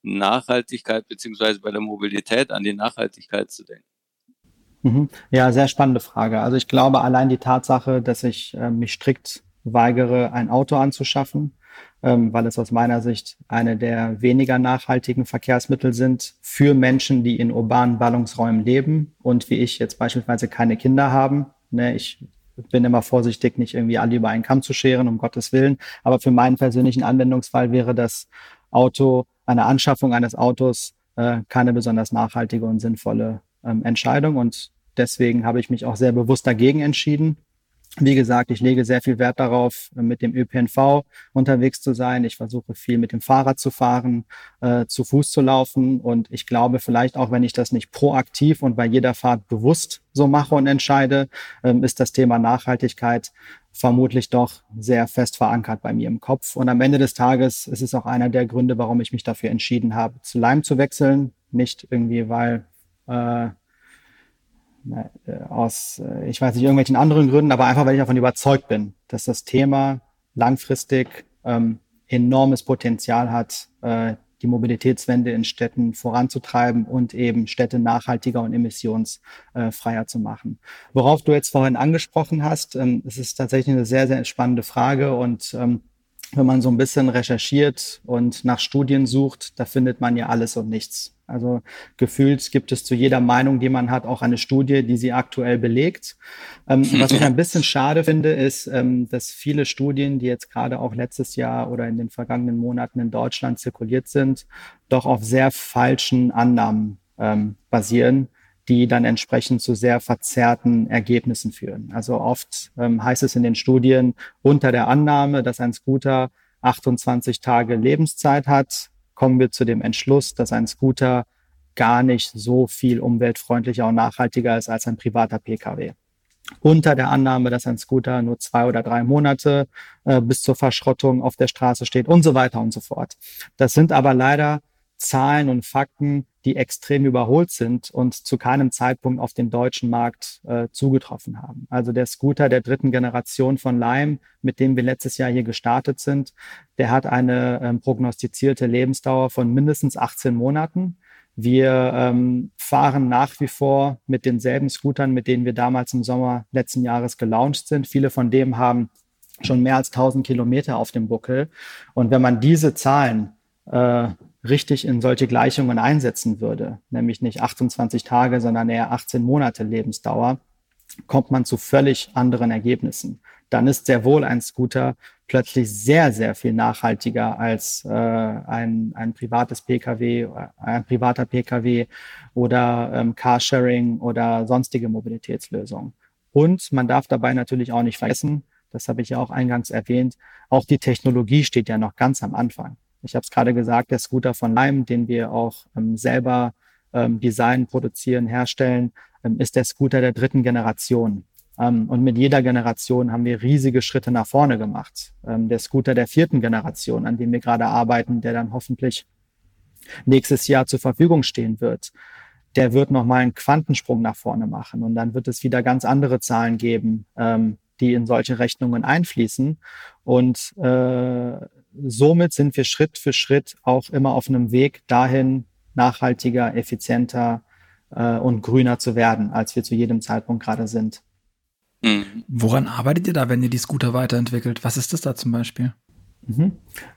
Nachhaltigkeit beziehungsweise bei der Mobilität an die Nachhaltigkeit zu denken? Mhm. Ja, sehr spannende Frage. Also ich glaube, allein die Tatsache, dass ich äh, mich strikt weigere, ein Auto anzuschaffen, ähm, weil es aus meiner Sicht eine der weniger nachhaltigen Verkehrsmittel sind für Menschen, die in urbanen Ballungsräumen leben und wie ich jetzt beispielsweise keine Kinder haben. Ne, ich bin immer vorsichtig, nicht irgendwie alle über einen Kamm zu scheren, um Gottes Willen. Aber für meinen persönlichen Anwendungsfall wäre das Auto eine Anschaffung eines Autos äh, keine besonders nachhaltige und sinnvolle ähm, Entscheidung. Und deswegen habe ich mich auch sehr bewusst dagegen entschieden. Wie gesagt, ich lege sehr viel Wert darauf, mit dem ÖPNV unterwegs zu sein. Ich versuche viel mit dem Fahrrad zu fahren, äh, zu Fuß zu laufen. Und ich glaube, vielleicht auch, wenn ich das nicht proaktiv und bei jeder Fahrt bewusst so mache und entscheide, ähm, ist das Thema Nachhaltigkeit vermutlich doch sehr fest verankert bei mir im Kopf. Und am Ende des Tages ist es auch einer der Gründe, warum ich mich dafür entschieden habe, zu Lime zu wechseln. Nicht irgendwie, weil äh, aus, äh, ich weiß nicht, irgendwelchen anderen Gründen, aber einfach, weil ich davon überzeugt bin, dass das Thema langfristig ähm, enormes Potenzial hat, äh, die Mobilitätswende in Städten voranzutreiben und eben Städte nachhaltiger und emissionsfreier zu machen. Worauf du jetzt vorhin angesprochen hast, ähm, es ist tatsächlich eine sehr, sehr spannende Frage und ähm, wenn man so ein bisschen recherchiert und nach Studien sucht, da findet man ja alles und nichts. Also gefühlt gibt es zu jeder Meinung, die man hat, auch eine Studie, die sie aktuell belegt. Ähm, (laughs) was ich ein bisschen schade finde, ist, ähm, dass viele Studien, die jetzt gerade auch letztes Jahr oder in den vergangenen Monaten in Deutschland zirkuliert sind, doch auf sehr falschen Annahmen ähm, basieren die dann entsprechend zu sehr verzerrten Ergebnissen führen. Also oft ähm, heißt es in den Studien unter der Annahme, dass ein Scooter 28 Tage Lebenszeit hat, kommen wir zu dem Entschluss, dass ein Scooter gar nicht so viel umweltfreundlicher und nachhaltiger ist als ein privater Pkw. Unter der Annahme, dass ein Scooter nur zwei oder drei Monate äh, bis zur Verschrottung auf der Straße steht und so weiter und so fort. Das sind aber leider Zahlen und Fakten, die extrem überholt sind und zu keinem Zeitpunkt auf den deutschen Markt äh, zugetroffen haben. Also der Scooter der dritten Generation von Lime, mit dem wir letztes Jahr hier gestartet sind, der hat eine ähm, prognostizierte Lebensdauer von mindestens 18 Monaten. Wir ähm, fahren nach wie vor mit denselben Scootern, mit denen wir damals im Sommer letzten Jahres gelauncht sind. Viele von dem haben schon mehr als 1000 Kilometer auf dem Buckel. Und wenn man diese Zahlen äh, richtig in solche Gleichungen einsetzen würde, nämlich nicht 28 Tage, sondern eher 18 Monate Lebensdauer, kommt man zu völlig anderen Ergebnissen. Dann ist sehr wohl ein Scooter plötzlich sehr, sehr viel nachhaltiger als äh, ein, ein privates Pkw, ein privater Pkw oder ähm, Carsharing oder sonstige Mobilitätslösungen. Und man darf dabei natürlich auch nicht vergessen, das habe ich ja auch eingangs erwähnt, auch die Technologie steht ja noch ganz am Anfang. Ich habe es gerade gesagt, der Scooter von Lime, den wir auch ähm, selber ähm, designen, produzieren, herstellen, ähm, ist der Scooter der dritten Generation. Ähm, und mit jeder Generation haben wir riesige Schritte nach vorne gemacht. Ähm, der Scooter der vierten Generation, an dem wir gerade arbeiten, der dann hoffentlich nächstes Jahr zur Verfügung stehen wird, der wird nochmal einen Quantensprung nach vorne machen. Und dann wird es wieder ganz andere Zahlen geben, ähm, die in solche Rechnungen einfließen. Und äh, somit sind wir Schritt für Schritt auch immer auf einem Weg dahin, nachhaltiger, effizienter äh, und grüner zu werden, als wir zu jedem Zeitpunkt gerade sind. Mhm. Woran arbeitet ihr da, wenn ihr die Scooter weiterentwickelt? Was ist das da zum Beispiel? Mhm.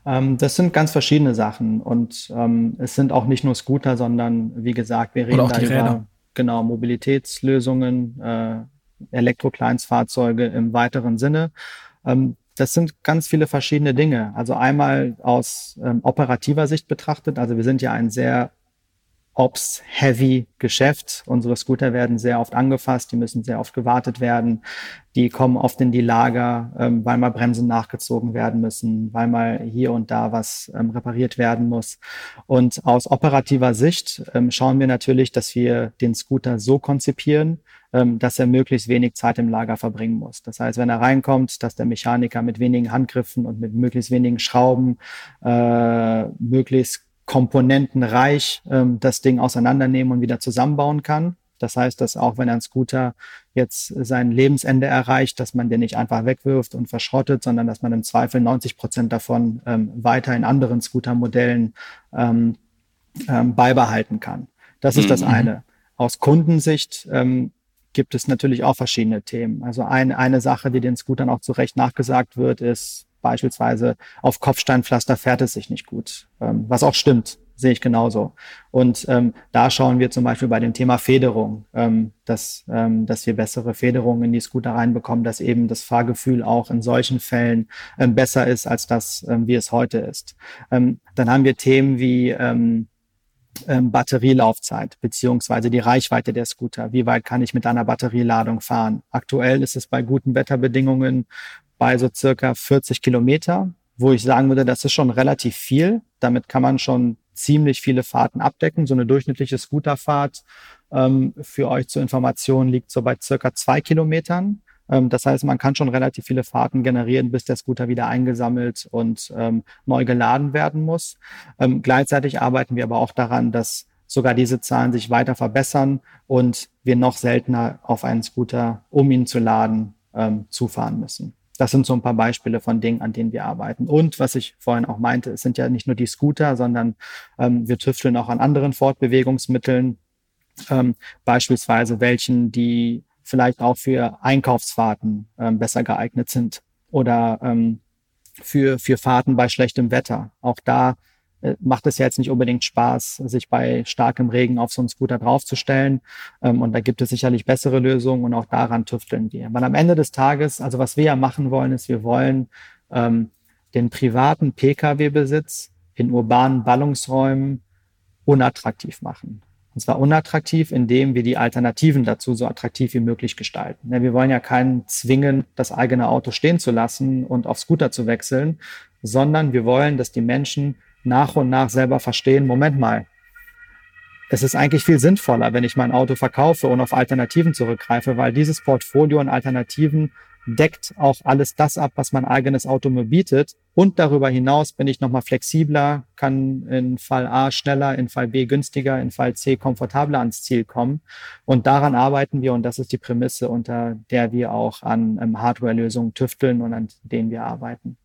Ähm, das sind ganz verschiedene Sachen und ähm, es sind auch nicht nur Scooter, sondern wie gesagt, wir reden da über genau Mobilitätslösungen, äh, Elektrokleinstfahrzeuge im weiteren Sinne. Ähm, das sind ganz viele verschiedene Dinge. Also einmal aus ähm, operativer Sicht betrachtet. Also wir sind ja ein sehr Ops-heavy Geschäft. Unsere Scooter werden sehr oft angefasst, die müssen sehr oft gewartet werden. Die kommen oft in die Lager, ähm, weil mal Bremsen nachgezogen werden müssen, weil mal hier und da was ähm, repariert werden muss. Und aus operativer Sicht ähm, schauen wir natürlich, dass wir den Scooter so konzipieren, ähm, dass er möglichst wenig Zeit im Lager verbringen muss. Das heißt, wenn er reinkommt, dass der Mechaniker mit wenigen Handgriffen und mit möglichst wenigen Schrauben äh, möglichst komponentenreich ähm, das Ding auseinandernehmen und wieder zusammenbauen kann. Das heißt, dass auch wenn ein Scooter jetzt sein Lebensende erreicht, dass man den nicht einfach wegwirft und verschrottet, sondern dass man im Zweifel 90 Prozent davon ähm, weiter in anderen Scootermodellen ähm, ähm, beibehalten kann. Das ist das mhm. eine. Aus Kundensicht ähm, gibt es natürlich auch verschiedene Themen. Also ein, eine Sache, die den Scootern auch zu Recht nachgesagt wird, ist, beispielsweise auf Kopfsteinpflaster fährt es sich nicht gut, ähm, was auch stimmt, sehe ich genauso. Und ähm, da schauen wir zum Beispiel bei dem Thema Federung, ähm, dass, ähm, dass wir bessere Federungen in die Scooter reinbekommen, dass eben das Fahrgefühl auch in solchen Fällen ähm, besser ist, als das, ähm, wie es heute ist. Ähm, dann haben wir Themen wie ähm, ähm, Batterielaufzeit beziehungsweise die Reichweite der Scooter. Wie weit kann ich mit einer Batterieladung fahren? Aktuell ist es bei guten Wetterbedingungen bei so circa 40 Kilometer, wo ich sagen würde, das ist schon relativ viel. Damit kann man schon ziemlich viele Fahrten abdecken. So eine durchschnittliche Scooterfahrt ähm, für euch zur Information liegt so bei circa zwei Kilometern. Ähm, das heißt, man kann schon relativ viele Fahrten generieren, bis der Scooter wieder eingesammelt und ähm, neu geladen werden muss. Ähm, gleichzeitig arbeiten wir aber auch daran, dass sogar diese Zahlen sich weiter verbessern und wir noch seltener auf einen Scooter, um ihn zu laden, ähm, zufahren müssen. Das sind so ein paar Beispiele von Dingen, an denen wir arbeiten. Und was ich vorhin auch meinte, es sind ja nicht nur die Scooter, sondern ähm, wir tüfteln auch an anderen Fortbewegungsmitteln, ähm, beispielsweise welchen, die vielleicht auch für Einkaufsfahrten ähm, besser geeignet sind oder ähm, für, für Fahrten bei schlechtem Wetter. Auch da macht es ja jetzt nicht unbedingt Spaß, sich bei starkem Regen auf so einen Scooter draufzustellen. Ähm, und da gibt es sicherlich bessere Lösungen und auch daran tüfteln wir. Weil am Ende des Tages, also was wir ja machen wollen, ist, wir wollen ähm, den privaten Pkw-Besitz in urbanen Ballungsräumen unattraktiv machen. Und zwar unattraktiv, indem wir die Alternativen dazu so attraktiv wie möglich gestalten. Wir wollen ja keinen zwingen, das eigene Auto stehen zu lassen und auf Scooter zu wechseln, sondern wir wollen, dass die Menschen nach und nach selber verstehen, Moment mal, es ist eigentlich viel sinnvoller, wenn ich mein Auto verkaufe und auf Alternativen zurückgreife, weil dieses Portfolio an Alternativen deckt auch alles das ab, was mein eigenes Auto mir bietet. Und darüber hinaus bin ich nochmal flexibler, kann in Fall A schneller, in Fall B günstiger, in Fall C komfortabler ans Ziel kommen. Und daran arbeiten wir und das ist die Prämisse, unter der wir auch an ähm, Hardware-Lösungen tüfteln und an denen wir arbeiten.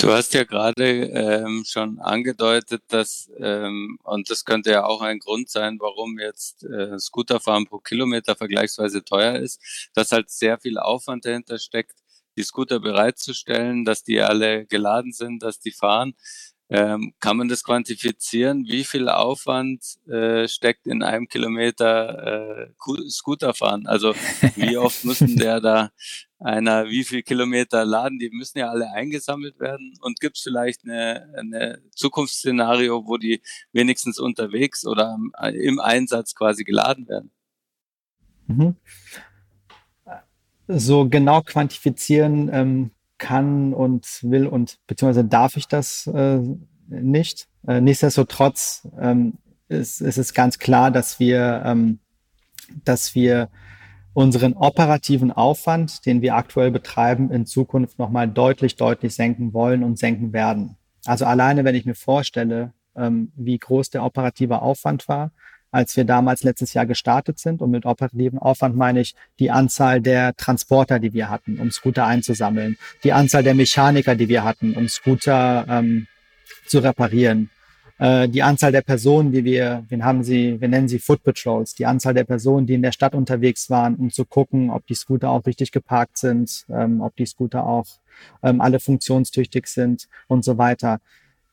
Du hast ja gerade ähm, schon angedeutet, dass, ähm, und das könnte ja auch ein Grund sein, warum jetzt äh, Scooterfahren pro Kilometer vergleichsweise teuer ist, dass halt sehr viel Aufwand dahinter steckt, die Scooter bereitzustellen, dass die alle geladen sind, dass die fahren. Ähm, kann man das quantifizieren? Wie viel Aufwand äh, steckt in einem Kilometer äh, Scooter fahren? Also wie (laughs) oft müssen der da einer, wie viel Kilometer laden? Die müssen ja alle eingesammelt werden. Und gibt es vielleicht eine, eine Zukunftsszenario, wo die wenigstens unterwegs oder im Einsatz quasi geladen werden? Mhm. So genau quantifizieren ähm, kann und will und beziehungsweise darf ich das äh, nicht. Äh, nichtsdestotrotz ähm, ist, ist es ganz klar, dass wir, ähm, dass wir unseren operativen Aufwand, den wir aktuell betreiben, in Zukunft nochmal deutlich, deutlich senken wollen und senken werden. Also alleine, wenn ich mir vorstelle, ähm, wie groß der operative Aufwand war, als wir damals letztes Jahr gestartet sind. Und mit operativen Aufwand meine ich die Anzahl der Transporter, die wir hatten, um Scooter einzusammeln, die Anzahl der Mechaniker, die wir hatten, um Scooter ähm, zu reparieren, äh, die Anzahl der Personen, die wir, wir haben sie, wir nennen sie Foot Patrols, die Anzahl der Personen, die in der Stadt unterwegs waren, um zu gucken, ob die Scooter auch richtig geparkt sind, ähm, ob die Scooter auch ähm, alle funktionstüchtig sind und so weiter.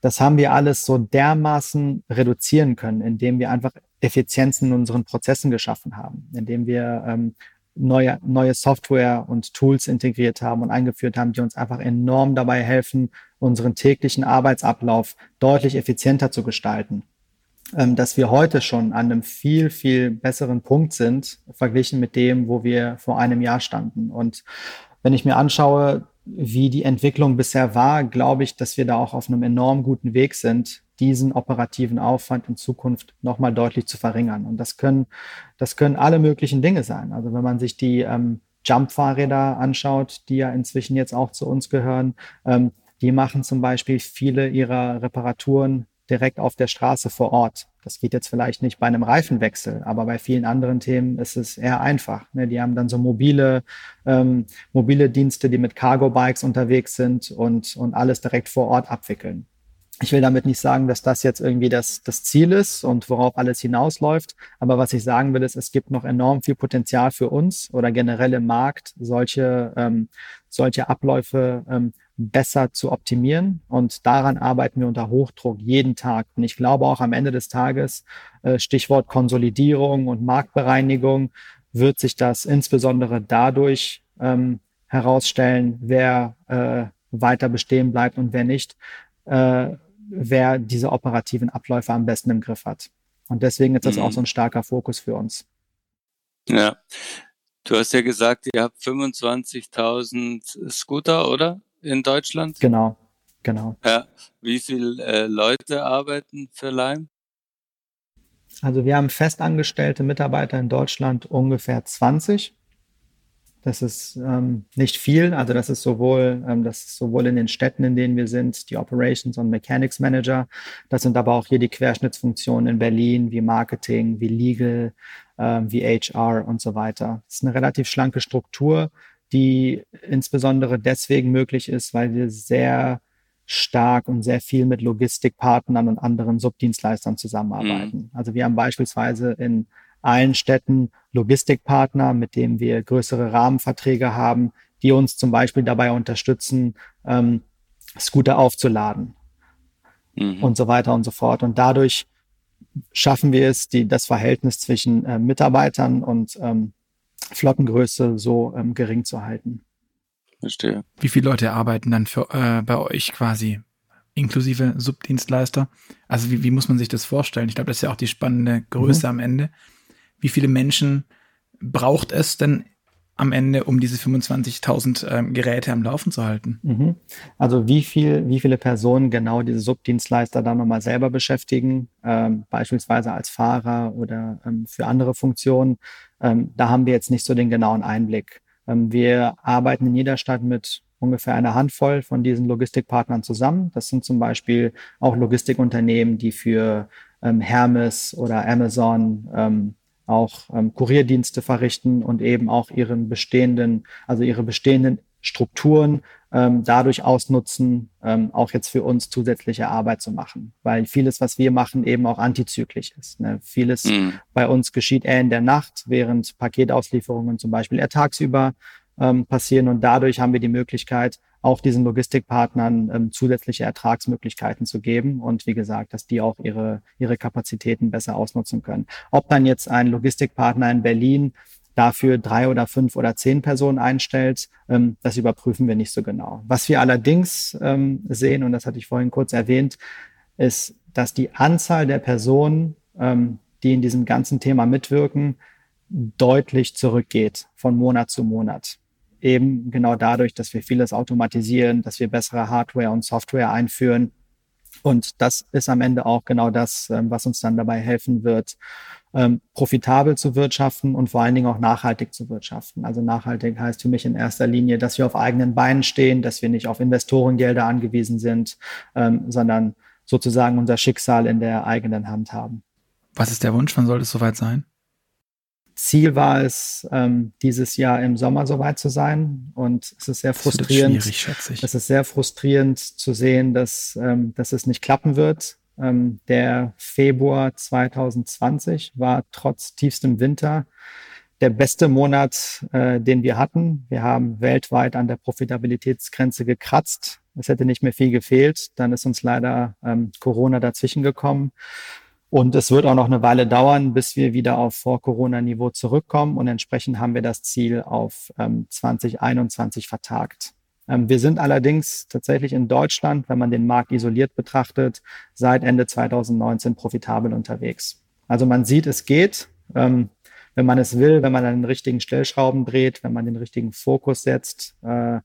Das haben wir alles so dermaßen reduzieren können, indem wir einfach Effizienzen in unseren Prozessen geschaffen haben, indem wir ähm, neue, neue Software und Tools integriert haben und eingeführt haben, die uns einfach enorm dabei helfen, unseren täglichen Arbeitsablauf deutlich effizienter zu gestalten. Ähm, dass wir heute schon an einem viel, viel besseren Punkt sind, verglichen mit dem, wo wir vor einem Jahr standen. Und wenn ich mir anschaue, wie die Entwicklung bisher war, glaube ich, dass wir da auch auf einem enorm guten Weg sind, diesen operativen Aufwand in Zukunft nochmal deutlich zu verringern. Und das können, das können alle möglichen Dinge sein. Also wenn man sich die ähm, Jump-Fahrräder anschaut, die ja inzwischen jetzt auch zu uns gehören, ähm, die machen zum Beispiel viele ihrer Reparaturen direkt auf der Straße vor Ort. Das geht jetzt vielleicht nicht bei einem Reifenwechsel, aber bei vielen anderen Themen ist es eher einfach. Ne? Die haben dann so mobile, ähm, mobile Dienste, die mit Cargo-Bikes unterwegs sind und, und alles direkt vor Ort abwickeln. Ich will damit nicht sagen, dass das jetzt irgendwie das, das Ziel ist und worauf alles hinausläuft. Aber was ich sagen will, ist, es gibt noch enorm viel Potenzial für uns oder generell im Markt, solche, ähm, solche Abläufe ähm, besser zu optimieren. Und daran arbeiten wir unter Hochdruck jeden Tag. Und ich glaube auch am Ende des Tages, äh, Stichwort Konsolidierung und Marktbereinigung, wird sich das insbesondere dadurch ähm, herausstellen, wer äh, weiter bestehen bleibt und wer nicht. Äh, wer diese operativen Abläufe am besten im Griff hat. Und deswegen ist das mhm. auch so ein starker Fokus für uns. Ja. Du hast ja gesagt, ihr habt 25.000 Scooter, oder? In Deutschland? Genau, genau. Ja. Wie viele äh, Leute arbeiten für Lime? Also wir haben festangestellte Mitarbeiter in Deutschland ungefähr 20. Das ist ähm, nicht viel. Also das ist sowohl, ähm, das ist sowohl in den Städten, in denen wir sind, die Operations und Mechanics Manager. Das sind aber auch hier die Querschnittsfunktionen in Berlin, wie Marketing, wie Legal, ähm, wie HR und so weiter. Das ist eine relativ schlanke Struktur, die insbesondere deswegen möglich ist, weil wir sehr stark und sehr viel mit Logistikpartnern und anderen Subdienstleistern zusammenarbeiten. Mhm. Also wir haben beispielsweise in allen Städten Logistikpartner, mit denen wir größere Rahmenverträge haben, die uns zum Beispiel dabei unterstützen, ähm, Scooter aufzuladen mhm. und so weiter und so fort. Und dadurch schaffen wir es, die, das Verhältnis zwischen äh, Mitarbeitern und ähm, Flottengröße so ähm, gering zu halten. Verstehe. Wie viele Leute arbeiten dann für, äh, bei euch quasi inklusive Subdienstleister? Also wie, wie muss man sich das vorstellen? Ich glaube, das ist ja auch die spannende Größe mhm. am Ende wie viele Menschen braucht es denn am Ende, um diese 25.000 ähm, Geräte am Laufen zu halten? Mhm. Also wie viel, wie viele Personen genau diese Subdienstleister da nochmal selber beschäftigen, ähm, beispielsweise als Fahrer oder ähm, für andere Funktionen, ähm, da haben wir jetzt nicht so den genauen Einblick. Ähm, wir arbeiten in jeder Stadt mit ungefähr einer Handvoll von diesen Logistikpartnern zusammen. Das sind zum Beispiel auch Logistikunternehmen, die für ähm, Hermes oder Amazon auch ähm, Kurierdienste verrichten und eben auch ihren bestehenden, also ihre bestehenden Strukturen ähm, dadurch ausnutzen, ähm, auch jetzt für uns zusätzliche Arbeit zu machen. Weil vieles, was wir machen, eben auch antizyklisch ist. Ne? Vieles mhm. bei uns geschieht eher in der Nacht, während Paketauslieferungen zum Beispiel eher tagsüber ähm, passieren und dadurch haben wir die Möglichkeit, auch diesen Logistikpartnern ähm, zusätzliche Ertragsmöglichkeiten zu geben und wie gesagt, dass die auch ihre, ihre Kapazitäten besser ausnutzen können. Ob dann jetzt ein Logistikpartner in Berlin dafür drei oder fünf oder zehn Personen einstellt, ähm, das überprüfen wir nicht so genau. Was wir allerdings ähm, sehen, und das hatte ich vorhin kurz erwähnt, ist, dass die Anzahl der Personen, ähm, die in diesem ganzen Thema mitwirken, deutlich zurückgeht von Monat zu Monat. Eben genau dadurch, dass wir vieles automatisieren, dass wir bessere Hardware und Software einführen. Und das ist am Ende auch genau das, ähm, was uns dann dabei helfen wird, ähm, profitabel zu wirtschaften und vor allen Dingen auch nachhaltig zu wirtschaften. Also nachhaltig heißt für mich in erster Linie, dass wir auf eigenen Beinen stehen, dass wir nicht auf Investorengelder angewiesen sind, ähm, sondern sozusagen unser Schicksal in der eigenen Hand haben. Was ist der Wunsch? Wann soll es soweit sein? Ziel war es, ähm, dieses Jahr im Sommer soweit zu sein. Und es ist sehr frustrierend. schwierig, schätze ich. Es ist sehr frustrierend zu sehen, dass, ähm, dass es nicht klappen wird. Ähm, der Februar 2020 war trotz tiefstem Winter der beste Monat, äh, den wir hatten. Wir haben weltweit an der Profitabilitätsgrenze gekratzt. Es hätte nicht mehr viel gefehlt. Dann ist uns leider ähm, Corona dazwischen gekommen. Und es wird auch noch eine Weile dauern, bis wir wieder auf Vor-Corona-Niveau zurückkommen. Und entsprechend haben wir das Ziel auf ähm, 2021 vertagt. Ähm, wir sind allerdings tatsächlich in Deutschland, wenn man den Markt isoliert betrachtet, seit Ende 2019 profitabel unterwegs. Also man sieht, es geht. Ähm, wenn man es will, wenn man an den richtigen Stellschrauben dreht, wenn man den richtigen Fokus setzt, äh,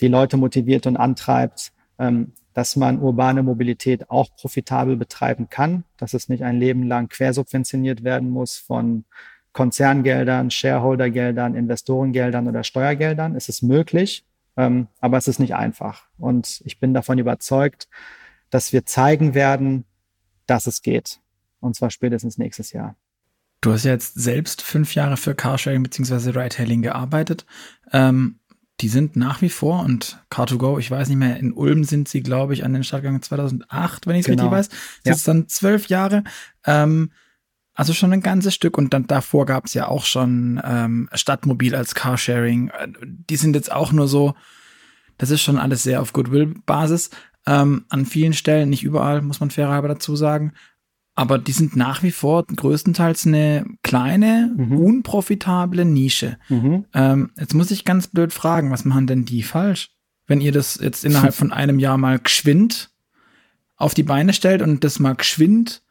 die Leute motiviert und antreibt, ähm, dass man urbane Mobilität auch profitabel betreiben kann, dass es nicht ein Leben lang quersubventioniert werden muss von Konzerngeldern, Shareholdergeldern, Investorengeldern oder Steuergeldern. Es ist möglich, ähm, aber es ist nicht einfach. Und ich bin davon überzeugt, dass wir zeigen werden, dass es geht. Und zwar spätestens nächstes Jahr. Du hast jetzt selbst fünf Jahre für Carsharing bzw. Ride-Hailing gearbeitet. Ähm, die sind nach wie vor und Car2Go, ich weiß nicht mehr, in Ulm sind sie, glaube ich, an den Start gegangen 2008, wenn ich es genau. richtig weiß. Das ja. dann zwölf Jahre. Ähm, also schon ein ganzes Stück und dann davor gab es ja auch schon ähm, Stadtmobil als Carsharing. Die sind jetzt auch nur so, das ist schon alles sehr auf Goodwill-Basis. Ähm, an vielen Stellen, nicht überall, muss man fairerhalber dazu sagen. Aber die sind nach wie vor größtenteils eine kleine, mhm. unprofitable Nische. Mhm. Ähm, jetzt muss ich ganz blöd fragen, was machen denn die falsch? Wenn ihr das jetzt innerhalb (laughs) von einem Jahr mal geschwind auf die Beine stellt und das mal geschwind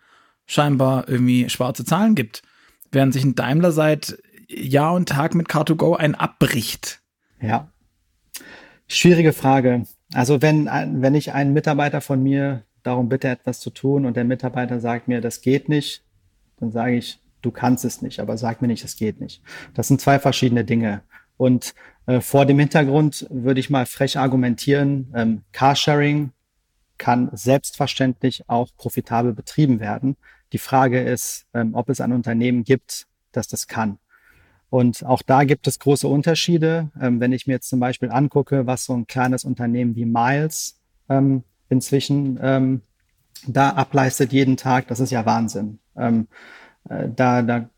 scheinbar irgendwie schwarze Zahlen gibt, während sich ein Daimler seit Jahr und Tag mit Car2Go ein abbricht. Ja. Schwierige Frage. Also wenn, wenn ich einen Mitarbeiter von mir darum bitte etwas zu tun und der Mitarbeiter sagt mir, das geht nicht, dann sage ich, du kannst es nicht, aber sag mir nicht, es geht nicht. Das sind zwei verschiedene Dinge. Und äh, vor dem Hintergrund würde ich mal frech argumentieren, ähm, Carsharing kann selbstverständlich auch profitabel betrieben werden. Die Frage ist, ähm, ob es ein Unternehmen gibt, das das kann. Und auch da gibt es große Unterschiede. Ähm, wenn ich mir jetzt zum Beispiel angucke, was so ein kleines Unternehmen wie Miles ähm, inzwischen ähm, da ableistet jeden Tag, das ist ja Wahnsinn. Ähm, äh, da, da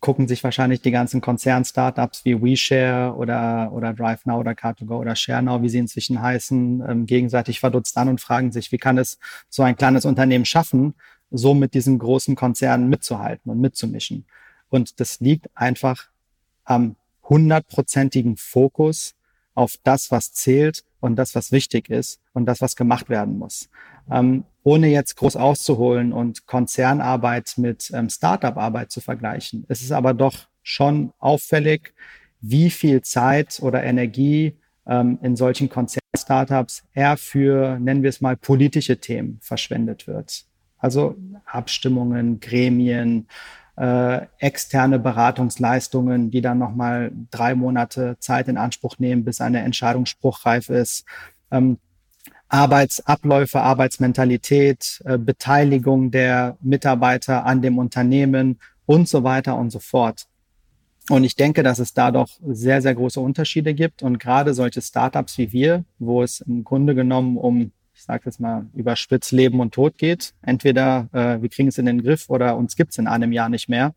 gucken sich wahrscheinlich die ganzen Konzern-Startups wie WeShare oder, oder DriveNow oder Car2Go oder ShareNow, wie sie inzwischen heißen, ähm, gegenseitig verdutzt an und fragen sich, wie kann es so ein kleines Unternehmen schaffen, so mit diesen großen Konzernen mitzuhalten und mitzumischen. Und das liegt einfach am hundertprozentigen Fokus auf das, was zählt und das, was wichtig ist und das, was gemacht werden muss. Ähm, ohne jetzt groß auszuholen und Konzernarbeit mit ähm, Startup-Arbeit zu vergleichen. Es ist aber doch schon auffällig, wie viel Zeit oder Energie ähm, in solchen Konzern-Startups eher für, nennen wir es mal, politische Themen verschwendet wird. Also Abstimmungen, Gremien, äh, externe Beratungsleistungen, die dann nochmal drei Monate Zeit in Anspruch nehmen, bis eine Entscheidung spruchreif ist. Ähm, Arbeitsabläufe, Arbeitsmentalität, äh, Beteiligung der Mitarbeiter an dem Unternehmen und so weiter und so fort. Und ich denke, dass es da doch sehr, sehr große Unterschiede gibt. Und gerade solche Startups wie wir, wo es im Grunde genommen um ich sage jetzt mal, überspitzt Leben und Tod geht. Entweder äh, wir kriegen es in den Griff oder uns gibt es in einem Jahr nicht mehr.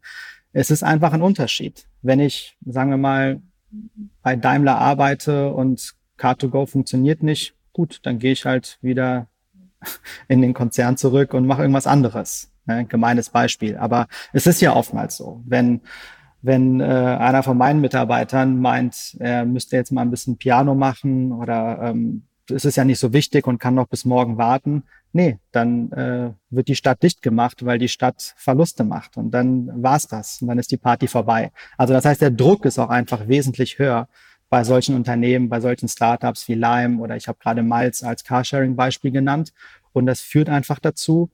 Es ist einfach ein Unterschied. Wenn ich, sagen wir mal, bei Daimler arbeite und Car2Go funktioniert nicht, gut, dann gehe ich halt wieder (laughs) in den Konzern zurück und mache irgendwas anderes. Ne? Gemeines Beispiel. Aber es ist ja oftmals so. Wenn, wenn äh, einer von meinen Mitarbeitern meint, er müsste jetzt mal ein bisschen Piano machen oder ähm, es ist ja nicht so wichtig und kann noch bis morgen warten. Nee, dann äh, wird die Stadt dicht gemacht, weil die Stadt Verluste macht. Und dann war's das. Und dann ist die Party vorbei. Also das heißt, der Druck ist auch einfach wesentlich höher bei solchen Unternehmen, bei solchen Startups wie Lime oder ich habe gerade Miles als Carsharing-Beispiel genannt. Und das führt einfach dazu,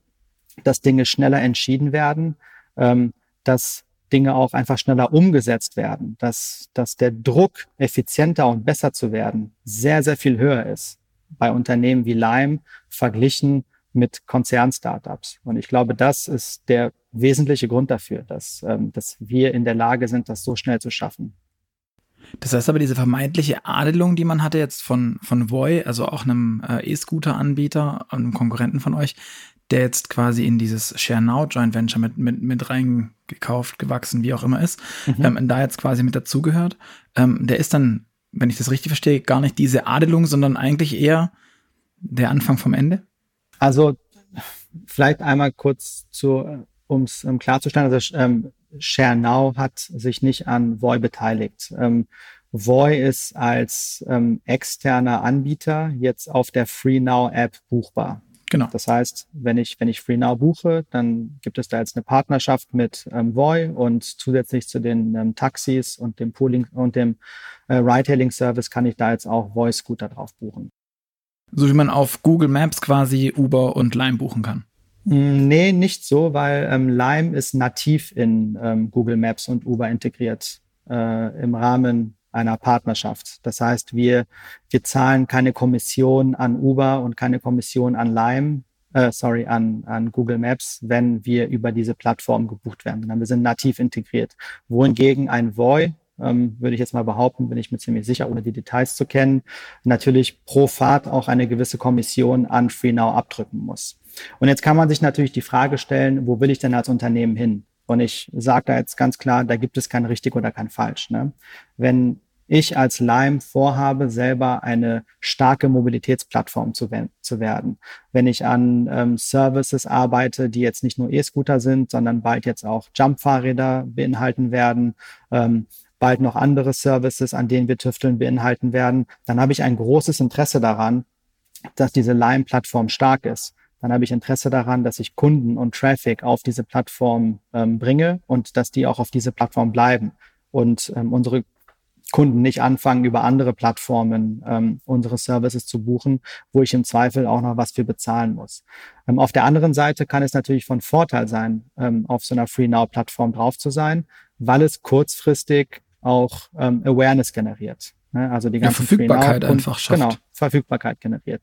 dass Dinge schneller entschieden werden, ähm, dass Dinge auch einfach schneller umgesetzt werden, dass, dass der Druck, effizienter und besser zu werden, sehr, sehr viel höher ist bei Unternehmen wie Lime verglichen mit Konzernstartups. Und ich glaube, das ist der wesentliche Grund dafür, dass, ähm, dass wir in der Lage sind, das so schnell zu schaffen. Das heißt aber, diese vermeintliche Adelung, die man hatte jetzt von, von Voy, also auch einem äh, E-Scooter-Anbieter, einem Konkurrenten von euch, der jetzt quasi in dieses Share Now Joint Venture mit, mit, mit reingekauft, gewachsen, wie auch immer ist, mhm. ähm, da jetzt quasi mit dazugehört, ähm, der ist dann wenn ich das richtig verstehe, gar nicht diese Adelung, sondern eigentlich eher der Anfang vom Ende? Also vielleicht einmal kurz zu, um es um klarzustellen, also ähm, ShareNow hat sich nicht an Voy beteiligt. Ähm, Voy ist als ähm, externer Anbieter jetzt auf der FreeNow App buchbar. Genau. Das heißt, wenn ich, wenn ich FreeNow buche, dann gibt es da jetzt eine Partnerschaft mit ähm, Voy und zusätzlich zu den ähm, Taxis und dem Pooling und dem äh, Ride-Hailing-Service kann ich da jetzt auch Voy-Scooter drauf buchen. So wie man auf Google Maps quasi Uber und Lime buchen kann. Mm, nee, nicht so, weil ähm, Lime ist nativ in ähm, Google Maps und Uber integriert äh, im Rahmen einer Partnerschaft. Das heißt, wir, wir zahlen keine Kommission an Uber und keine Kommission an Lime, äh, sorry, an, an Google Maps, wenn wir über diese Plattform gebucht werden. wir sind nativ integriert. Wohingegen ein Voy, ähm, würde ich jetzt mal behaupten, bin ich mir ziemlich sicher, ohne die Details zu kennen, natürlich pro Fahrt auch eine gewisse Kommission an FreeNow abdrücken muss. Und jetzt kann man sich natürlich die Frage stellen, wo will ich denn als Unternehmen hin? Und ich sage da jetzt ganz klar, da gibt es kein richtig oder kein falsch. Ne? Wenn ich als Lime vorhabe, selber eine starke Mobilitätsplattform zu, zu werden. Wenn ich an ähm, Services arbeite, die jetzt nicht nur E-Scooter sind, sondern bald jetzt auch Jump-Fahrräder beinhalten werden, ähm, bald noch andere Services, an denen wir tüfteln, beinhalten werden, dann habe ich ein großes Interesse daran, dass diese Lime-Plattform stark ist dann habe ich Interesse daran, dass ich Kunden und Traffic auf diese Plattform ähm, bringe und dass die auch auf diese Plattform bleiben und ähm, unsere Kunden nicht anfangen, über andere Plattformen ähm, unsere Services zu buchen, wo ich im Zweifel auch noch was für bezahlen muss. Ähm, auf der anderen Seite kann es natürlich von Vorteil sein, ähm, auf so einer FreeNow-Plattform drauf zu sein, weil es kurzfristig auch ähm, Awareness generiert. Ne? Also die ganze ja, Verfügbarkeit einfach schafft. Genau, Verfügbarkeit generiert.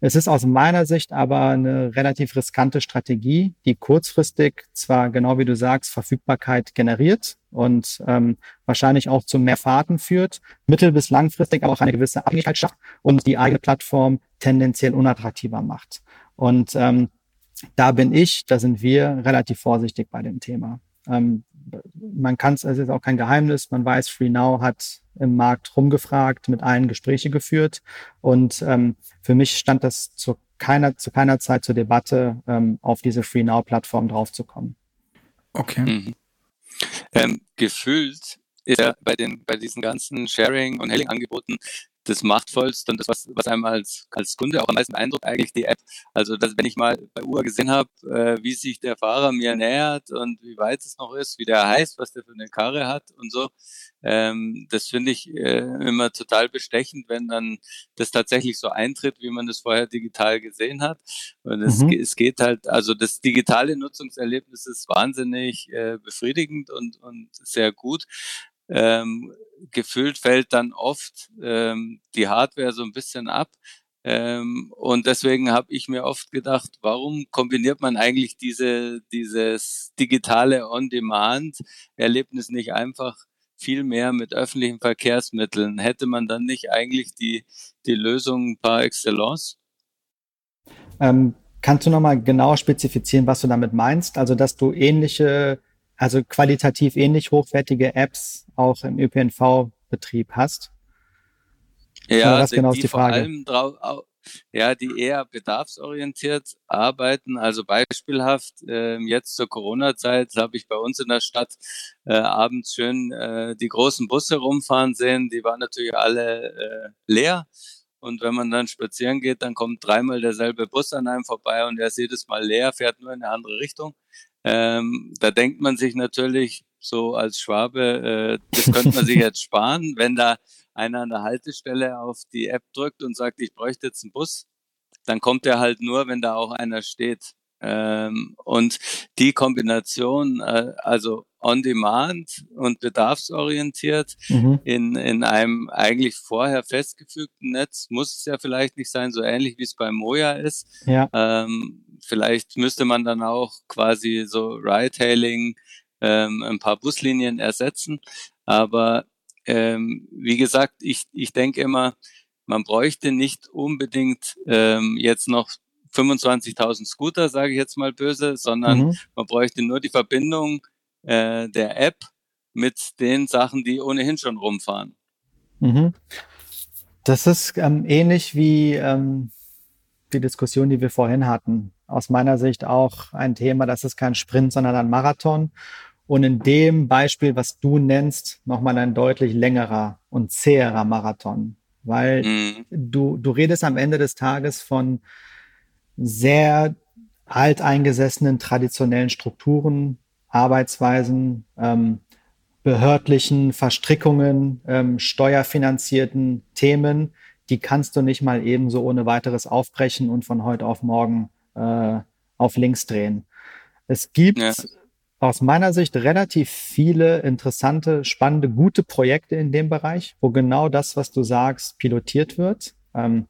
Es ist aus meiner Sicht aber eine relativ riskante Strategie, die kurzfristig zwar genau wie du sagst Verfügbarkeit generiert und ähm, wahrscheinlich auch zu mehr Fahrten führt, mittel- bis langfristig aber auch eine gewisse Abhängigkeit schafft und die eigene Plattform tendenziell unattraktiver macht. Und ähm, da bin ich, da sind wir relativ vorsichtig bei dem Thema. Ähm, man kann es, es ist auch kein Geheimnis, man weiß, FreeNow hat im Markt rumgefragt, mit allen Gespräche geführt. Und ähm, für mich stand das zu keiner, zu keiner Zeit zur Debatte, ähm, auf diese FreeNow-Plattform draufzukommen. Okay. Mhm. Ähm, gefühlt ist ja bei den bei diesen ganzen Sharing- und Hailing-Angeboten das Machtvollste und das, was, was einem als, als Kunde auch am meisten Eindruck eigentlich die App. Also, dass, wenn ich mal bei Uber gesehen habe, äh, wie sich der Fahrer mir nähert und wie weit es noch ist, wie der heißt, was der für eine Karre hat und so, ähm, das finde ich äh, immer total bestechend, wenn dann das tatsächlich so eintritt, wie man das vorher digital gesehen hat. Und es, mhm. es geht halt, also das digitale Nutzungserlebnis ist wahnsinnig äh, befriedigend und, und sehr gut ähm, gefühlt fällt dann oft ähm, die Hardware so ein bisschen ab. Ähm, und deswegen habe ich mir oft gedacht, warum kombiniert man eigentlich diese, dieses digitale On-Demand-Erlebnis nicht einfach viel mehr mit öffentlichen Verkehrsmitteln? Hätte man dann nicht eigentlich die, die Lösung par excellence? Ähm, kannst du nochmal genau spezifizieren, was du damit meinst? Also, dass du ähnliche also qualitativ ähnlich hochwertige Apps auch im ÖPNV-Betrieb hast? Ja, was genau ist die Frage? Vor allem drauf, ja, die eher bedarfsorientiert arbeiten. Also beispielhaft, äh, jetzt zur Corona-Zeit habe ich bei uns in der Stadt äh, abends schön äh, die großen Busse rumfahren sehen. Die waren natürlich alle äh, leer. Und wenn man dann spazieren geht, dann kommt dreimal derselbe Bus an einem vorbei und er ist jedes Mal leer, fährt nur in eine andere Richtung. Ähm, da denkt man sich natürlich so als Schwabe, äh, das könnte man sich (laughs) jetzt sparen, wenn da einer an der Haltestelle auf die App drückt und sagt, ich bräuchte jetzt einen Bus, dann kommt er halt nur, wenn da auch einer steht. Ähm, und die Kombination, äh, also on demand und bedarfsorientiert mhm. in, in einem eigentlich vorher festgefügten Netz, muss es ja vielleicht nicht sein, so ähnlich wie es bei Moja ist. Ja. Ähm, vielleicht müsste man dann auch quasi so Ride-Hailing ähm, ein paar Buslinien ersetzen. Aber ähm, wie gesagt, ich, ich denke immer, man bräuchte nicht unbedingt ähm, jetzt noch 25.000 Scooter, sage ich jetzt mal böse, sondern mhm. man bräuchte nur die Verbindung äh, der App mit den Sachen, die ohnehin schon rumfahren. Mhm. Das ist ähm, ähnlich wie ähm, die Diskussion, die wir vorhin hatten. Aus meiner Sicht auch ein Thema, das ist kein Sprint, sondern ein Marathon. Und in dem Beispiel, was du nennst, nochmal ein deutlich längerer und zäherer Marathon. Weil mhm. du, du redest am Ende des Tages von sehr alteingesessenen traditionellen Strukturen, Arbeitsweisen, ähm, behördlichen Verstrickungen, ähm, steuerfinanzierten Themen, die kannst du nicht mal eben so ohne weiteres aufbrechen und von heute auf morgen äh, auf links drehen. Es gibt ja aus meiner Sicht relativ viele interessante, spannende, gute Projekte in dem Bereich, wo genau das, was du sagst, pilotiert wird. Ähm,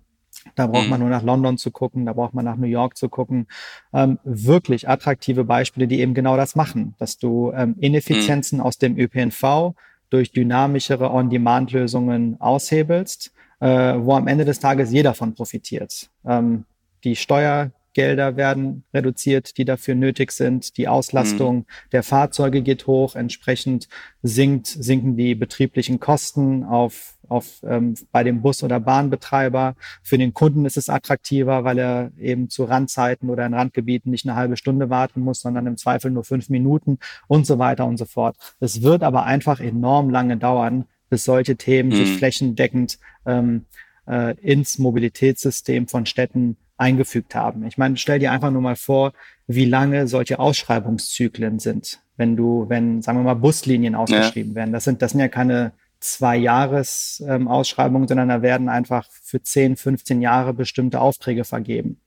da braucht mhm. man nur nach London zu gucken, da braucht man nach New York zu gucken. Ähm, wirklich attraktive Beispiele, die eben genau das machen, dass du ähm, Ineffizienzen mhm. aus dem ÖPNV durch dynamischere On-Demand-Lösungen aushebelst, äh, wo am Ende des Tages jeder von profitiert. Ähm, die Steuer Gelder werden reduziert, die dafür nötig sind. Die Auslastung mhm. der Fahrzeuge geht hoch. Entsprechend sinkt, sinken die betrieblichen Kosten auf, auf, ähm, bei dem Bus- oder Bahnbetreiber. Für den Kunden ist es attraktiver, weil er eben zu Randzeiten oder in Randgebieten nicht eine halbe Stunde warten muss, sondern im Zweifel nur fünf Minuten und so weiter und so fort. Es wird aber einfach enorm lange dauern, bis solche Themen mhm. sich flächendeckend ähm, äh, ins Mobilitätssystem von Städten eingefügt haben. Ich meine, stell dir einfach nur mal vor, wie lange solche Ausschreibungszyklen sind. Wenn du, wenn, sagen wir mal, Buslinien ausgeschrieben ja. werden. Das sind, das sind ja keine zwei Jahres ähm, Ausschreibungen, sondern da werden einfach für 10, 15 Jahre bestimmte Aufträge vergeben.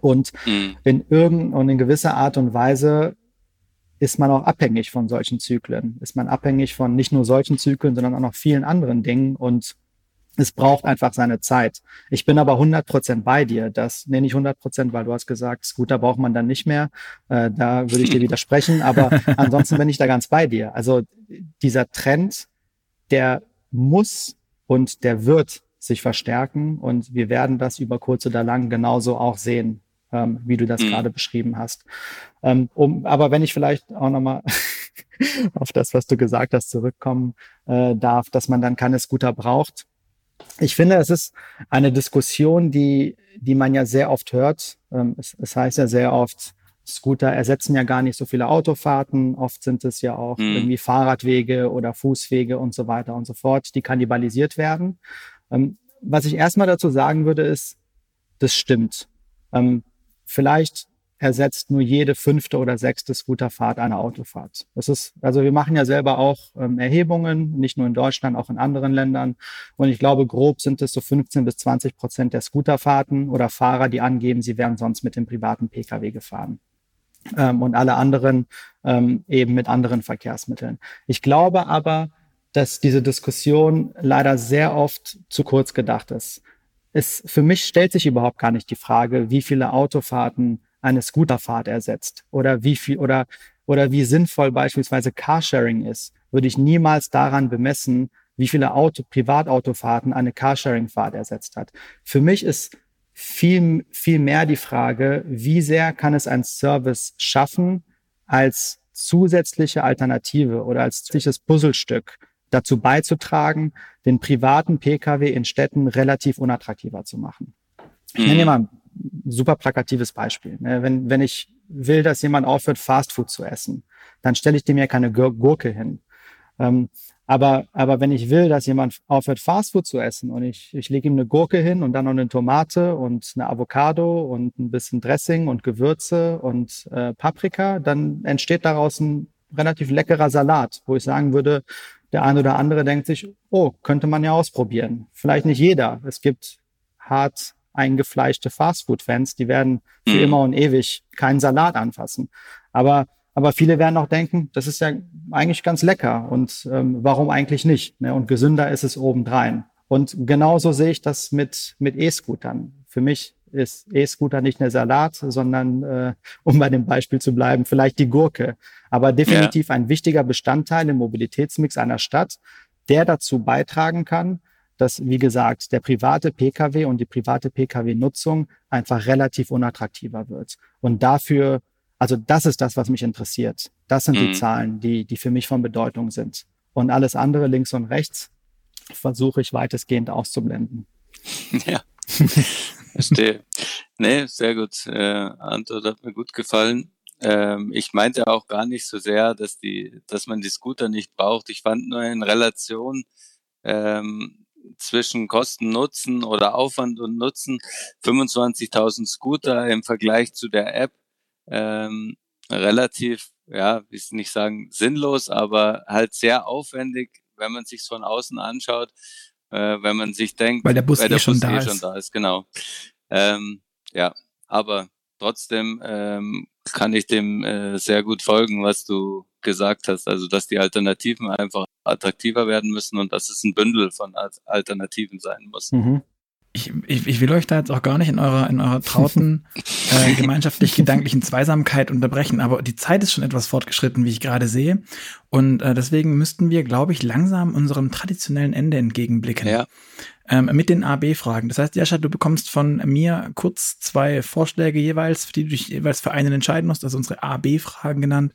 Und mhm. in irgendeiner und in gewisser Art und Weise ist man auch abhängig von solchen Zyklen. Ist man abhängig von nicht nur solchen Zyklen, sondern auch noch vielen anderen Dingen. Und es braucht einfach seine Zeit. Ich bin aber 100 Prozent bei dir. Das nenne ich 100 Prozent, weil du hast gesagt, Scooter braucht man dann nicht mehr. Äh, da würde ich dir (laughs) widersprechen. Aber ansonsten bin ich da ganz bei dir. Also dieser Trend, der muss und der wird sich verstärken und wir werden das über kurz oder lang genauso auch sehen, ähm, wie du das mhm. gerade beschrieben hast. Ähm, um, aber wenn ich vielleicht auch nochmal (laughs) auf das, was du gesagt hast, zurückkommen äh, darf, dass man dann keine Scooter braucht ich finde, es ist eine Diskussion, die, die man ja sehr oft hört. Ähm, es, es heißt ja sehr oft, Scooter ersetzen ja gar nicht so viele Autofahrten. Oft sind es ja auch mhm. irgendwie Fahrradwege oder Fußwege und so weiter und so fort, die kannibalisiert werden. Ähm, was ich erstmal dazu sagen würde, ist, das stimmt. Ähm, vielleicht ersetzt nur jede fünfte oder sechste Scooterfahrt eine Autofahrt. Das ist, also wir machen ja selber auch ähm, Erhebungen, nicht nur in Deutschland, auch in anderen Ländern. Und ich glaube, grob sind es so 15 bis 20 Prozent der Scooterfahrten oder Fahrer, die angeben, sie wären sonst mit dem privaten Pkw gefahren. Ähm, und alle anderen ähm, eben mit anderen Verkehrsmitteln. Ich glaube aber, dass diese Diskussion leider sehr oft zu kurz gedacht ist. Es, für mich stellt sich überhaupt gar nicht die Frage, wie viele Autofahrten eine Scooterfahrt ersetzt oder wie viel oder oder wie sinnvoll beispielsweise Carsharing ist, würde ich niemals daran bemessen, wie viele Auto, Privatautofahrten eine Carsharing-Fahrt ersetzt hat. Für mich ist viel, viel mehr die Frage, wie sehr kann es ein Service schaffen als zusätzliche Alternative oder als zusätzliches Puzzlestück dazu beizutragen, den privaten Pkw in Städten relativ unattraktiver zu machen. Ich nenne dir mal ein super plakatives Beispiel. Ne? Wenn, wenn ich will, dass jemand aufhört, Fastfood zu essen, dann stelle ich dem ja keine Gurke hin. Ähm, aber, aber wenn ich will, dass jemand aufhört, Fastfood zu essen und ich, ich lege ihm eine Gurke hin und dann noch eine Tomate und eine Avocado und ein bisschen Dressing und Gewürze und äh, Paprika, dann entsteht daraus ein relativ leckerer Salat, wo ich sagen würde, der eine oder andere denkt sich, oh, könnte man ja ausprobieren. Vielleicht nicht jeder. Es gibt hart eingefleischte Fastfood-Fans, die werden für mhm. immer und ewig keinen Salat anfassen. Aber aber viele werden auch denken, das ist ja eigentlich ganz lecker und ähm, warum eigentlich nicht? Ne? Und gesünder ist es obendrein. Und genauso sehe ich das mit mit E-Scootern. Für mich ist E-Scooter nicht eine Salat, sondern, äh, um bei dem Beispiel zu bleiben, vielleicht die Gurke. Aber definitiv ja. ein wichtiger Bestandteil im Mobilitätsmix einer Stadt, der dazu beitragen kann, dass, wie gesagt, der private Pkw und die private Pkw-Nutzung einfach relativ unattraktiver wird. Und dafür also das ist das, was mich interessiert. Das sind mhm. die Zahlen, die, die für mich von Bedeutung sind. Und alles andere links und rechts versuche ich weitestgehend auszublenden. (laughs) Ja, verstehe. nee, sehr gut. Äh, Antwort hat mir gut gefallen. Ähm, ich meinte auch gar nicht so sehr, dass die, dass man die Scooter nicht braucht. Ich fand nur in Relation ähm, zwischen Kosten, Nutzen oder Aufwand und Nutzen 25.000 Scooter im Vergleich zu der App ähm, relativ, ja, wie es nicht sagen, sinnlos, aber halt sehr aufwendig, wenn man sich von außen anschaut, äh, wenn man sich denkt, weil der Bus, weil der eh, schon, Bus da eh ist. schon da ist, genau. Ähm, ja, aber trotzdem ähm, kann ich dem äh, sehr gut folgen, was du gesagt hast. Also, dass die Alternativen einfach attraktiver werden müssen und dass es ein Bündel von Alternativen sein muss. Mhm ich, ich, ich will euch da jetzt auch gar nicht in eurer, in eurer trauten, (laughs) äh, gemeinschaftlich-gedanklichen Zweisamkeit unterbrechen, aber die Zeit ist schon etwas fortgeschritten, wie ich gerade sehe. Und äh, deswegen müssten wir, glaube ich, langsam unserem traditionellen Ende entgegenblicken. Ja. Ähm, mit den AB-Fragen. Das heißt, Jascha, du bekommst von mir kurz zwei Vorschläge jeweils, für die du dich jeweils für einen entscheiden musst, also unsere AB-Fragen genannt.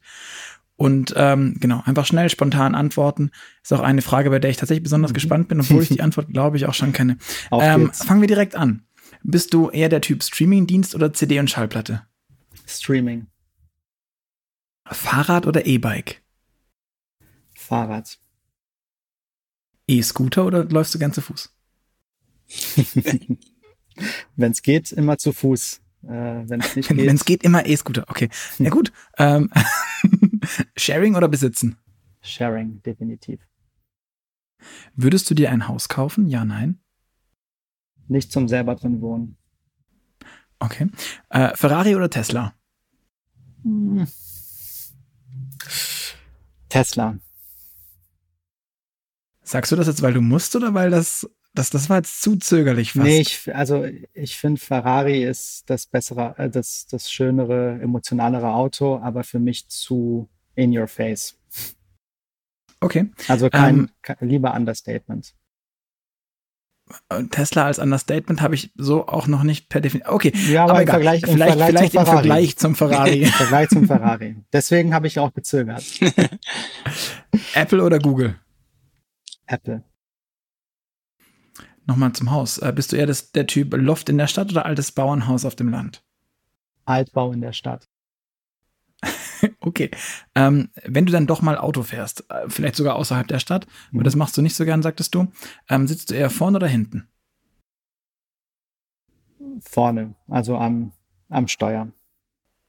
Und ähm, genau, einfach schnell, spontan antworten. Ist auch eine Frage, bei der ich tatsächlich besonders mhm. gespannt bin, obwohl ich die (laughs) Antwort, glaube ich, auch schon kenne. Ähm, fangen wir direkt an. Bist du eher der Typ Streaming-Dienst oder CD und Schallplatte? Streaming. Fahrrad oder E-Bike? Fahrrad. E-Scooter oder läufst du gern zu Fuß? (laughs) Wenn es geht, immer zu Fuß. Äh, Wenn es nicht geht. Wenn es geht, immer E-Scooter. Okay. (laughs) Ja gut. Ähm, (laughs) Sharing oder besitzen? Sharing, definitiv. Würdest du dir ein Haus kaufen? Ja, nein? Nicht zum selber drin wohnen. Okay. Äh, Ferrari oder Tesla? Hm. Tesla. Sagst du das jetzt, weil du musst oder weil das, das, das war jetzt zu zögerlich fast? Nee, ich, also ich finde Ferrari ist das bessere, äh, das, das schönere, emotionalere Auto, aber für mich zu in your face. Okay. Also kein, ähm, kein lieber Understatement. Tesla als Understatement habe ich so auch noch nicht per Definition. Okay, ja, aber, aber im Vergleich, im vielleicht, Vergleich vielleicht im Vergleich zum Ferrari. (laughs) Im Vergleich zum Ferrari. Deswegen habe ich auch gezögert. (laughs) Apple oder Google? Apple. Nochmal zum Haus. Äh, bist du eher das, der Typ Loft in der Stadt oder altes Bauernhaus auf dem Land? Altbau in der Stadt. (laughs) okay. Ähm, wenn du dann doch mal Auto fährst, äh, vielleicht sogar außerhalb der Stadt, mhm. aber das machst du nicht so gern, sagtest du, ähm, sitzt du eher vorne oder hinten? Vorne, also am, am Steuer.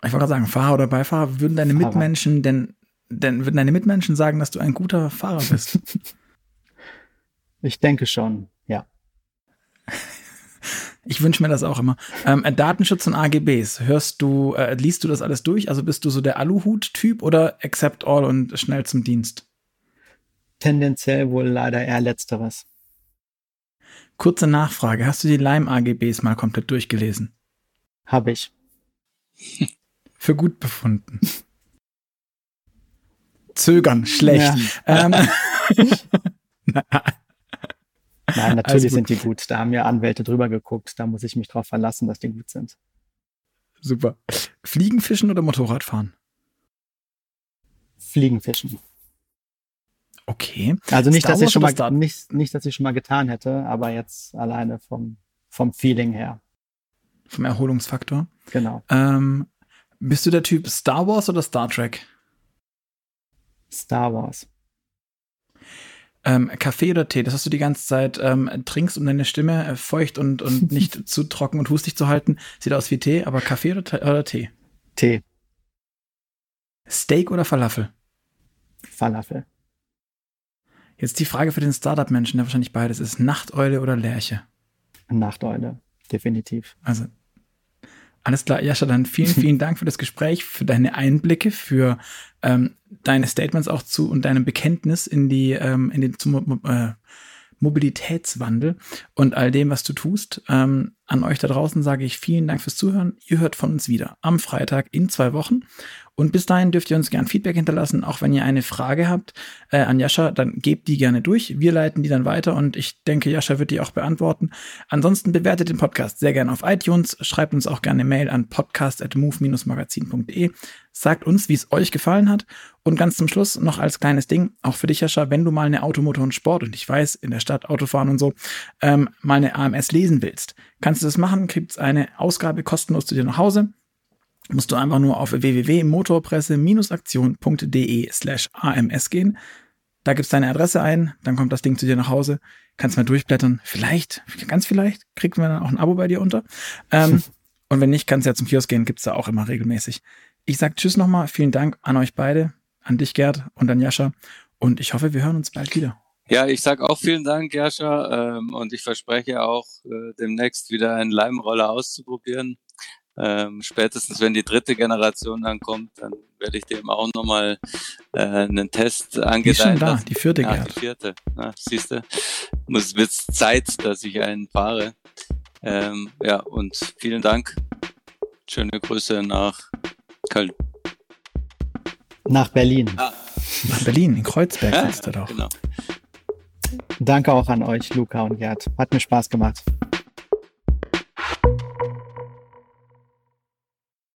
Ich wollte gerade sagen, Fahrer oder Beifahrer, würden deine Fahrer. Mitmenschen denn, denn würden deine Mitmenschen sagen, dass du ein guter Fahrer bist? (laughs) ich denke schon. (laughs) Ich wünsche mir das auch immer. Ähm, äh, Datenschutz und AGBs, hörst du, äh, liest du das alles durch? Also bist du so der Aluhut-Typ oder accept all und schnell zum Dienst? Tendenziell wohl leider eher letzteres. Kurze Nachfrage, hast du die Lime-AGBs mal komplett durchgelesen? Habe ich. (laughs) Für gut befunden. Zögern, schlecht. Ja. Ähm, (laughs) Nein, (laughs) natürlich sind die gut. Da haben ja Anwälte drüber geguckt. Da muss ich mich drauf verlassen, dass die gut sind. Super. Fliegen, fischen oder Motorradfahren? Fliegen, fischen. Okay. Also nicht, Star dass ich schon mal, nicht, nicht, dass ich schon mal getan hätte, aber jetzt alleine vom, vom Feeling her. Vom Erholungsfaktor. Genau. Ähm, bist du der Typ Star Wars oder Star Trek? Star Wars. Ähm, Kaffee oder Tee, das hast du die ganze Zeit ähm, trinkst, um deine Stimme äh, feucht und, und (laughs) nicht zu trocken und hustig zu halten. Sieht aus wie Tee, aber Kaffee oder, oder Tee? Tee. Steak oder Falafel? Falafel. Jetzt die Frage für den Startup-Menschen, der wahrscheinlich beides ist. Nachteule oder Lerche? Nachteule, definitiv. Also, alles klar, Jascha, dann vielen, (laughs) vielen Dank für das Gespräch, für deine Einblicke, für ähm, deine Statements auch zu und deinem Bekenntnis in die, ähm, in den zum, äh, Mobilitätswandel und all dem, was du tust. Ähm, an euch da draußen sage ich vielen Dank fürs Zuhören. Ihr hört von uns wieder am Freitag in zwei Wochen. Und bis dahin dürft ihr uns gern Feedback hinterlassen, auch wenn ihr eine Frage habt äh, an Jascha, dann gebt die gerne durch. Wir leiten die dann weiter und ich denke, Jascha wird die auch beantworten. Ansonsten bewertet den Podcast sehr gerne auf iTunes, schreibt uns auch gerne eine Mail an podcast.move-magazin.de, sagt uns, wie es euch gefallen hat und ganz zum Schluss noch als kleines Ding, auch für dich, Jascha, wenn du mal eine Automotor und Sport und ich weiß, in der Stadt Autofahren und so, ähm, mal eine AMS lesen willst, kannst du das machen, kriegst eine Ausgabe kostenlos zu dir nach Hause musst du einfach nur auf www.motorpresse-aktion.de slash ams gehen. Da gibst deine Adresse ein, dann kommt das Ding zu dir nach Hause, kannst mal durchblättern. Vielleicht, ganz vielleicht, kriegt man dann auch ein Abo bei dir unter. Ähm, (laughs) und wenn nicht, kannst du ja zum Kiosk gehen, gibt's da auch immer regelmäßig. Ich sag Tschüss nochmal, vielen Dank an euch beide, an dich Gerd und an Jascha. Und ich hoffe, wir hören uns bald wieder. Ja, ich sag auch vielen Dank, Jascha. Ähm, und ich verspreche auch, äh, demnächst wieder einen Leimroller auszuprobieren. Ähm, spätestens wenn die dritte Generation dann kommt, dann werde ich dem auch nochmal äh, einen Test angedeihen. Die ist schon da, die vierte, ja, Die vierte, Na, siehst du. Es wird Zeit, dass ich einen fahre. Ähm, ja, und vielen Dank. Schöne Grüße nach Köln. Nach Berlin. Ah. Nach Berlin, in Kreuzberg ja, sitzt er doch. Genau. Danke auch an euch, Luca und Gerd. Hat mir Spaß gemacht.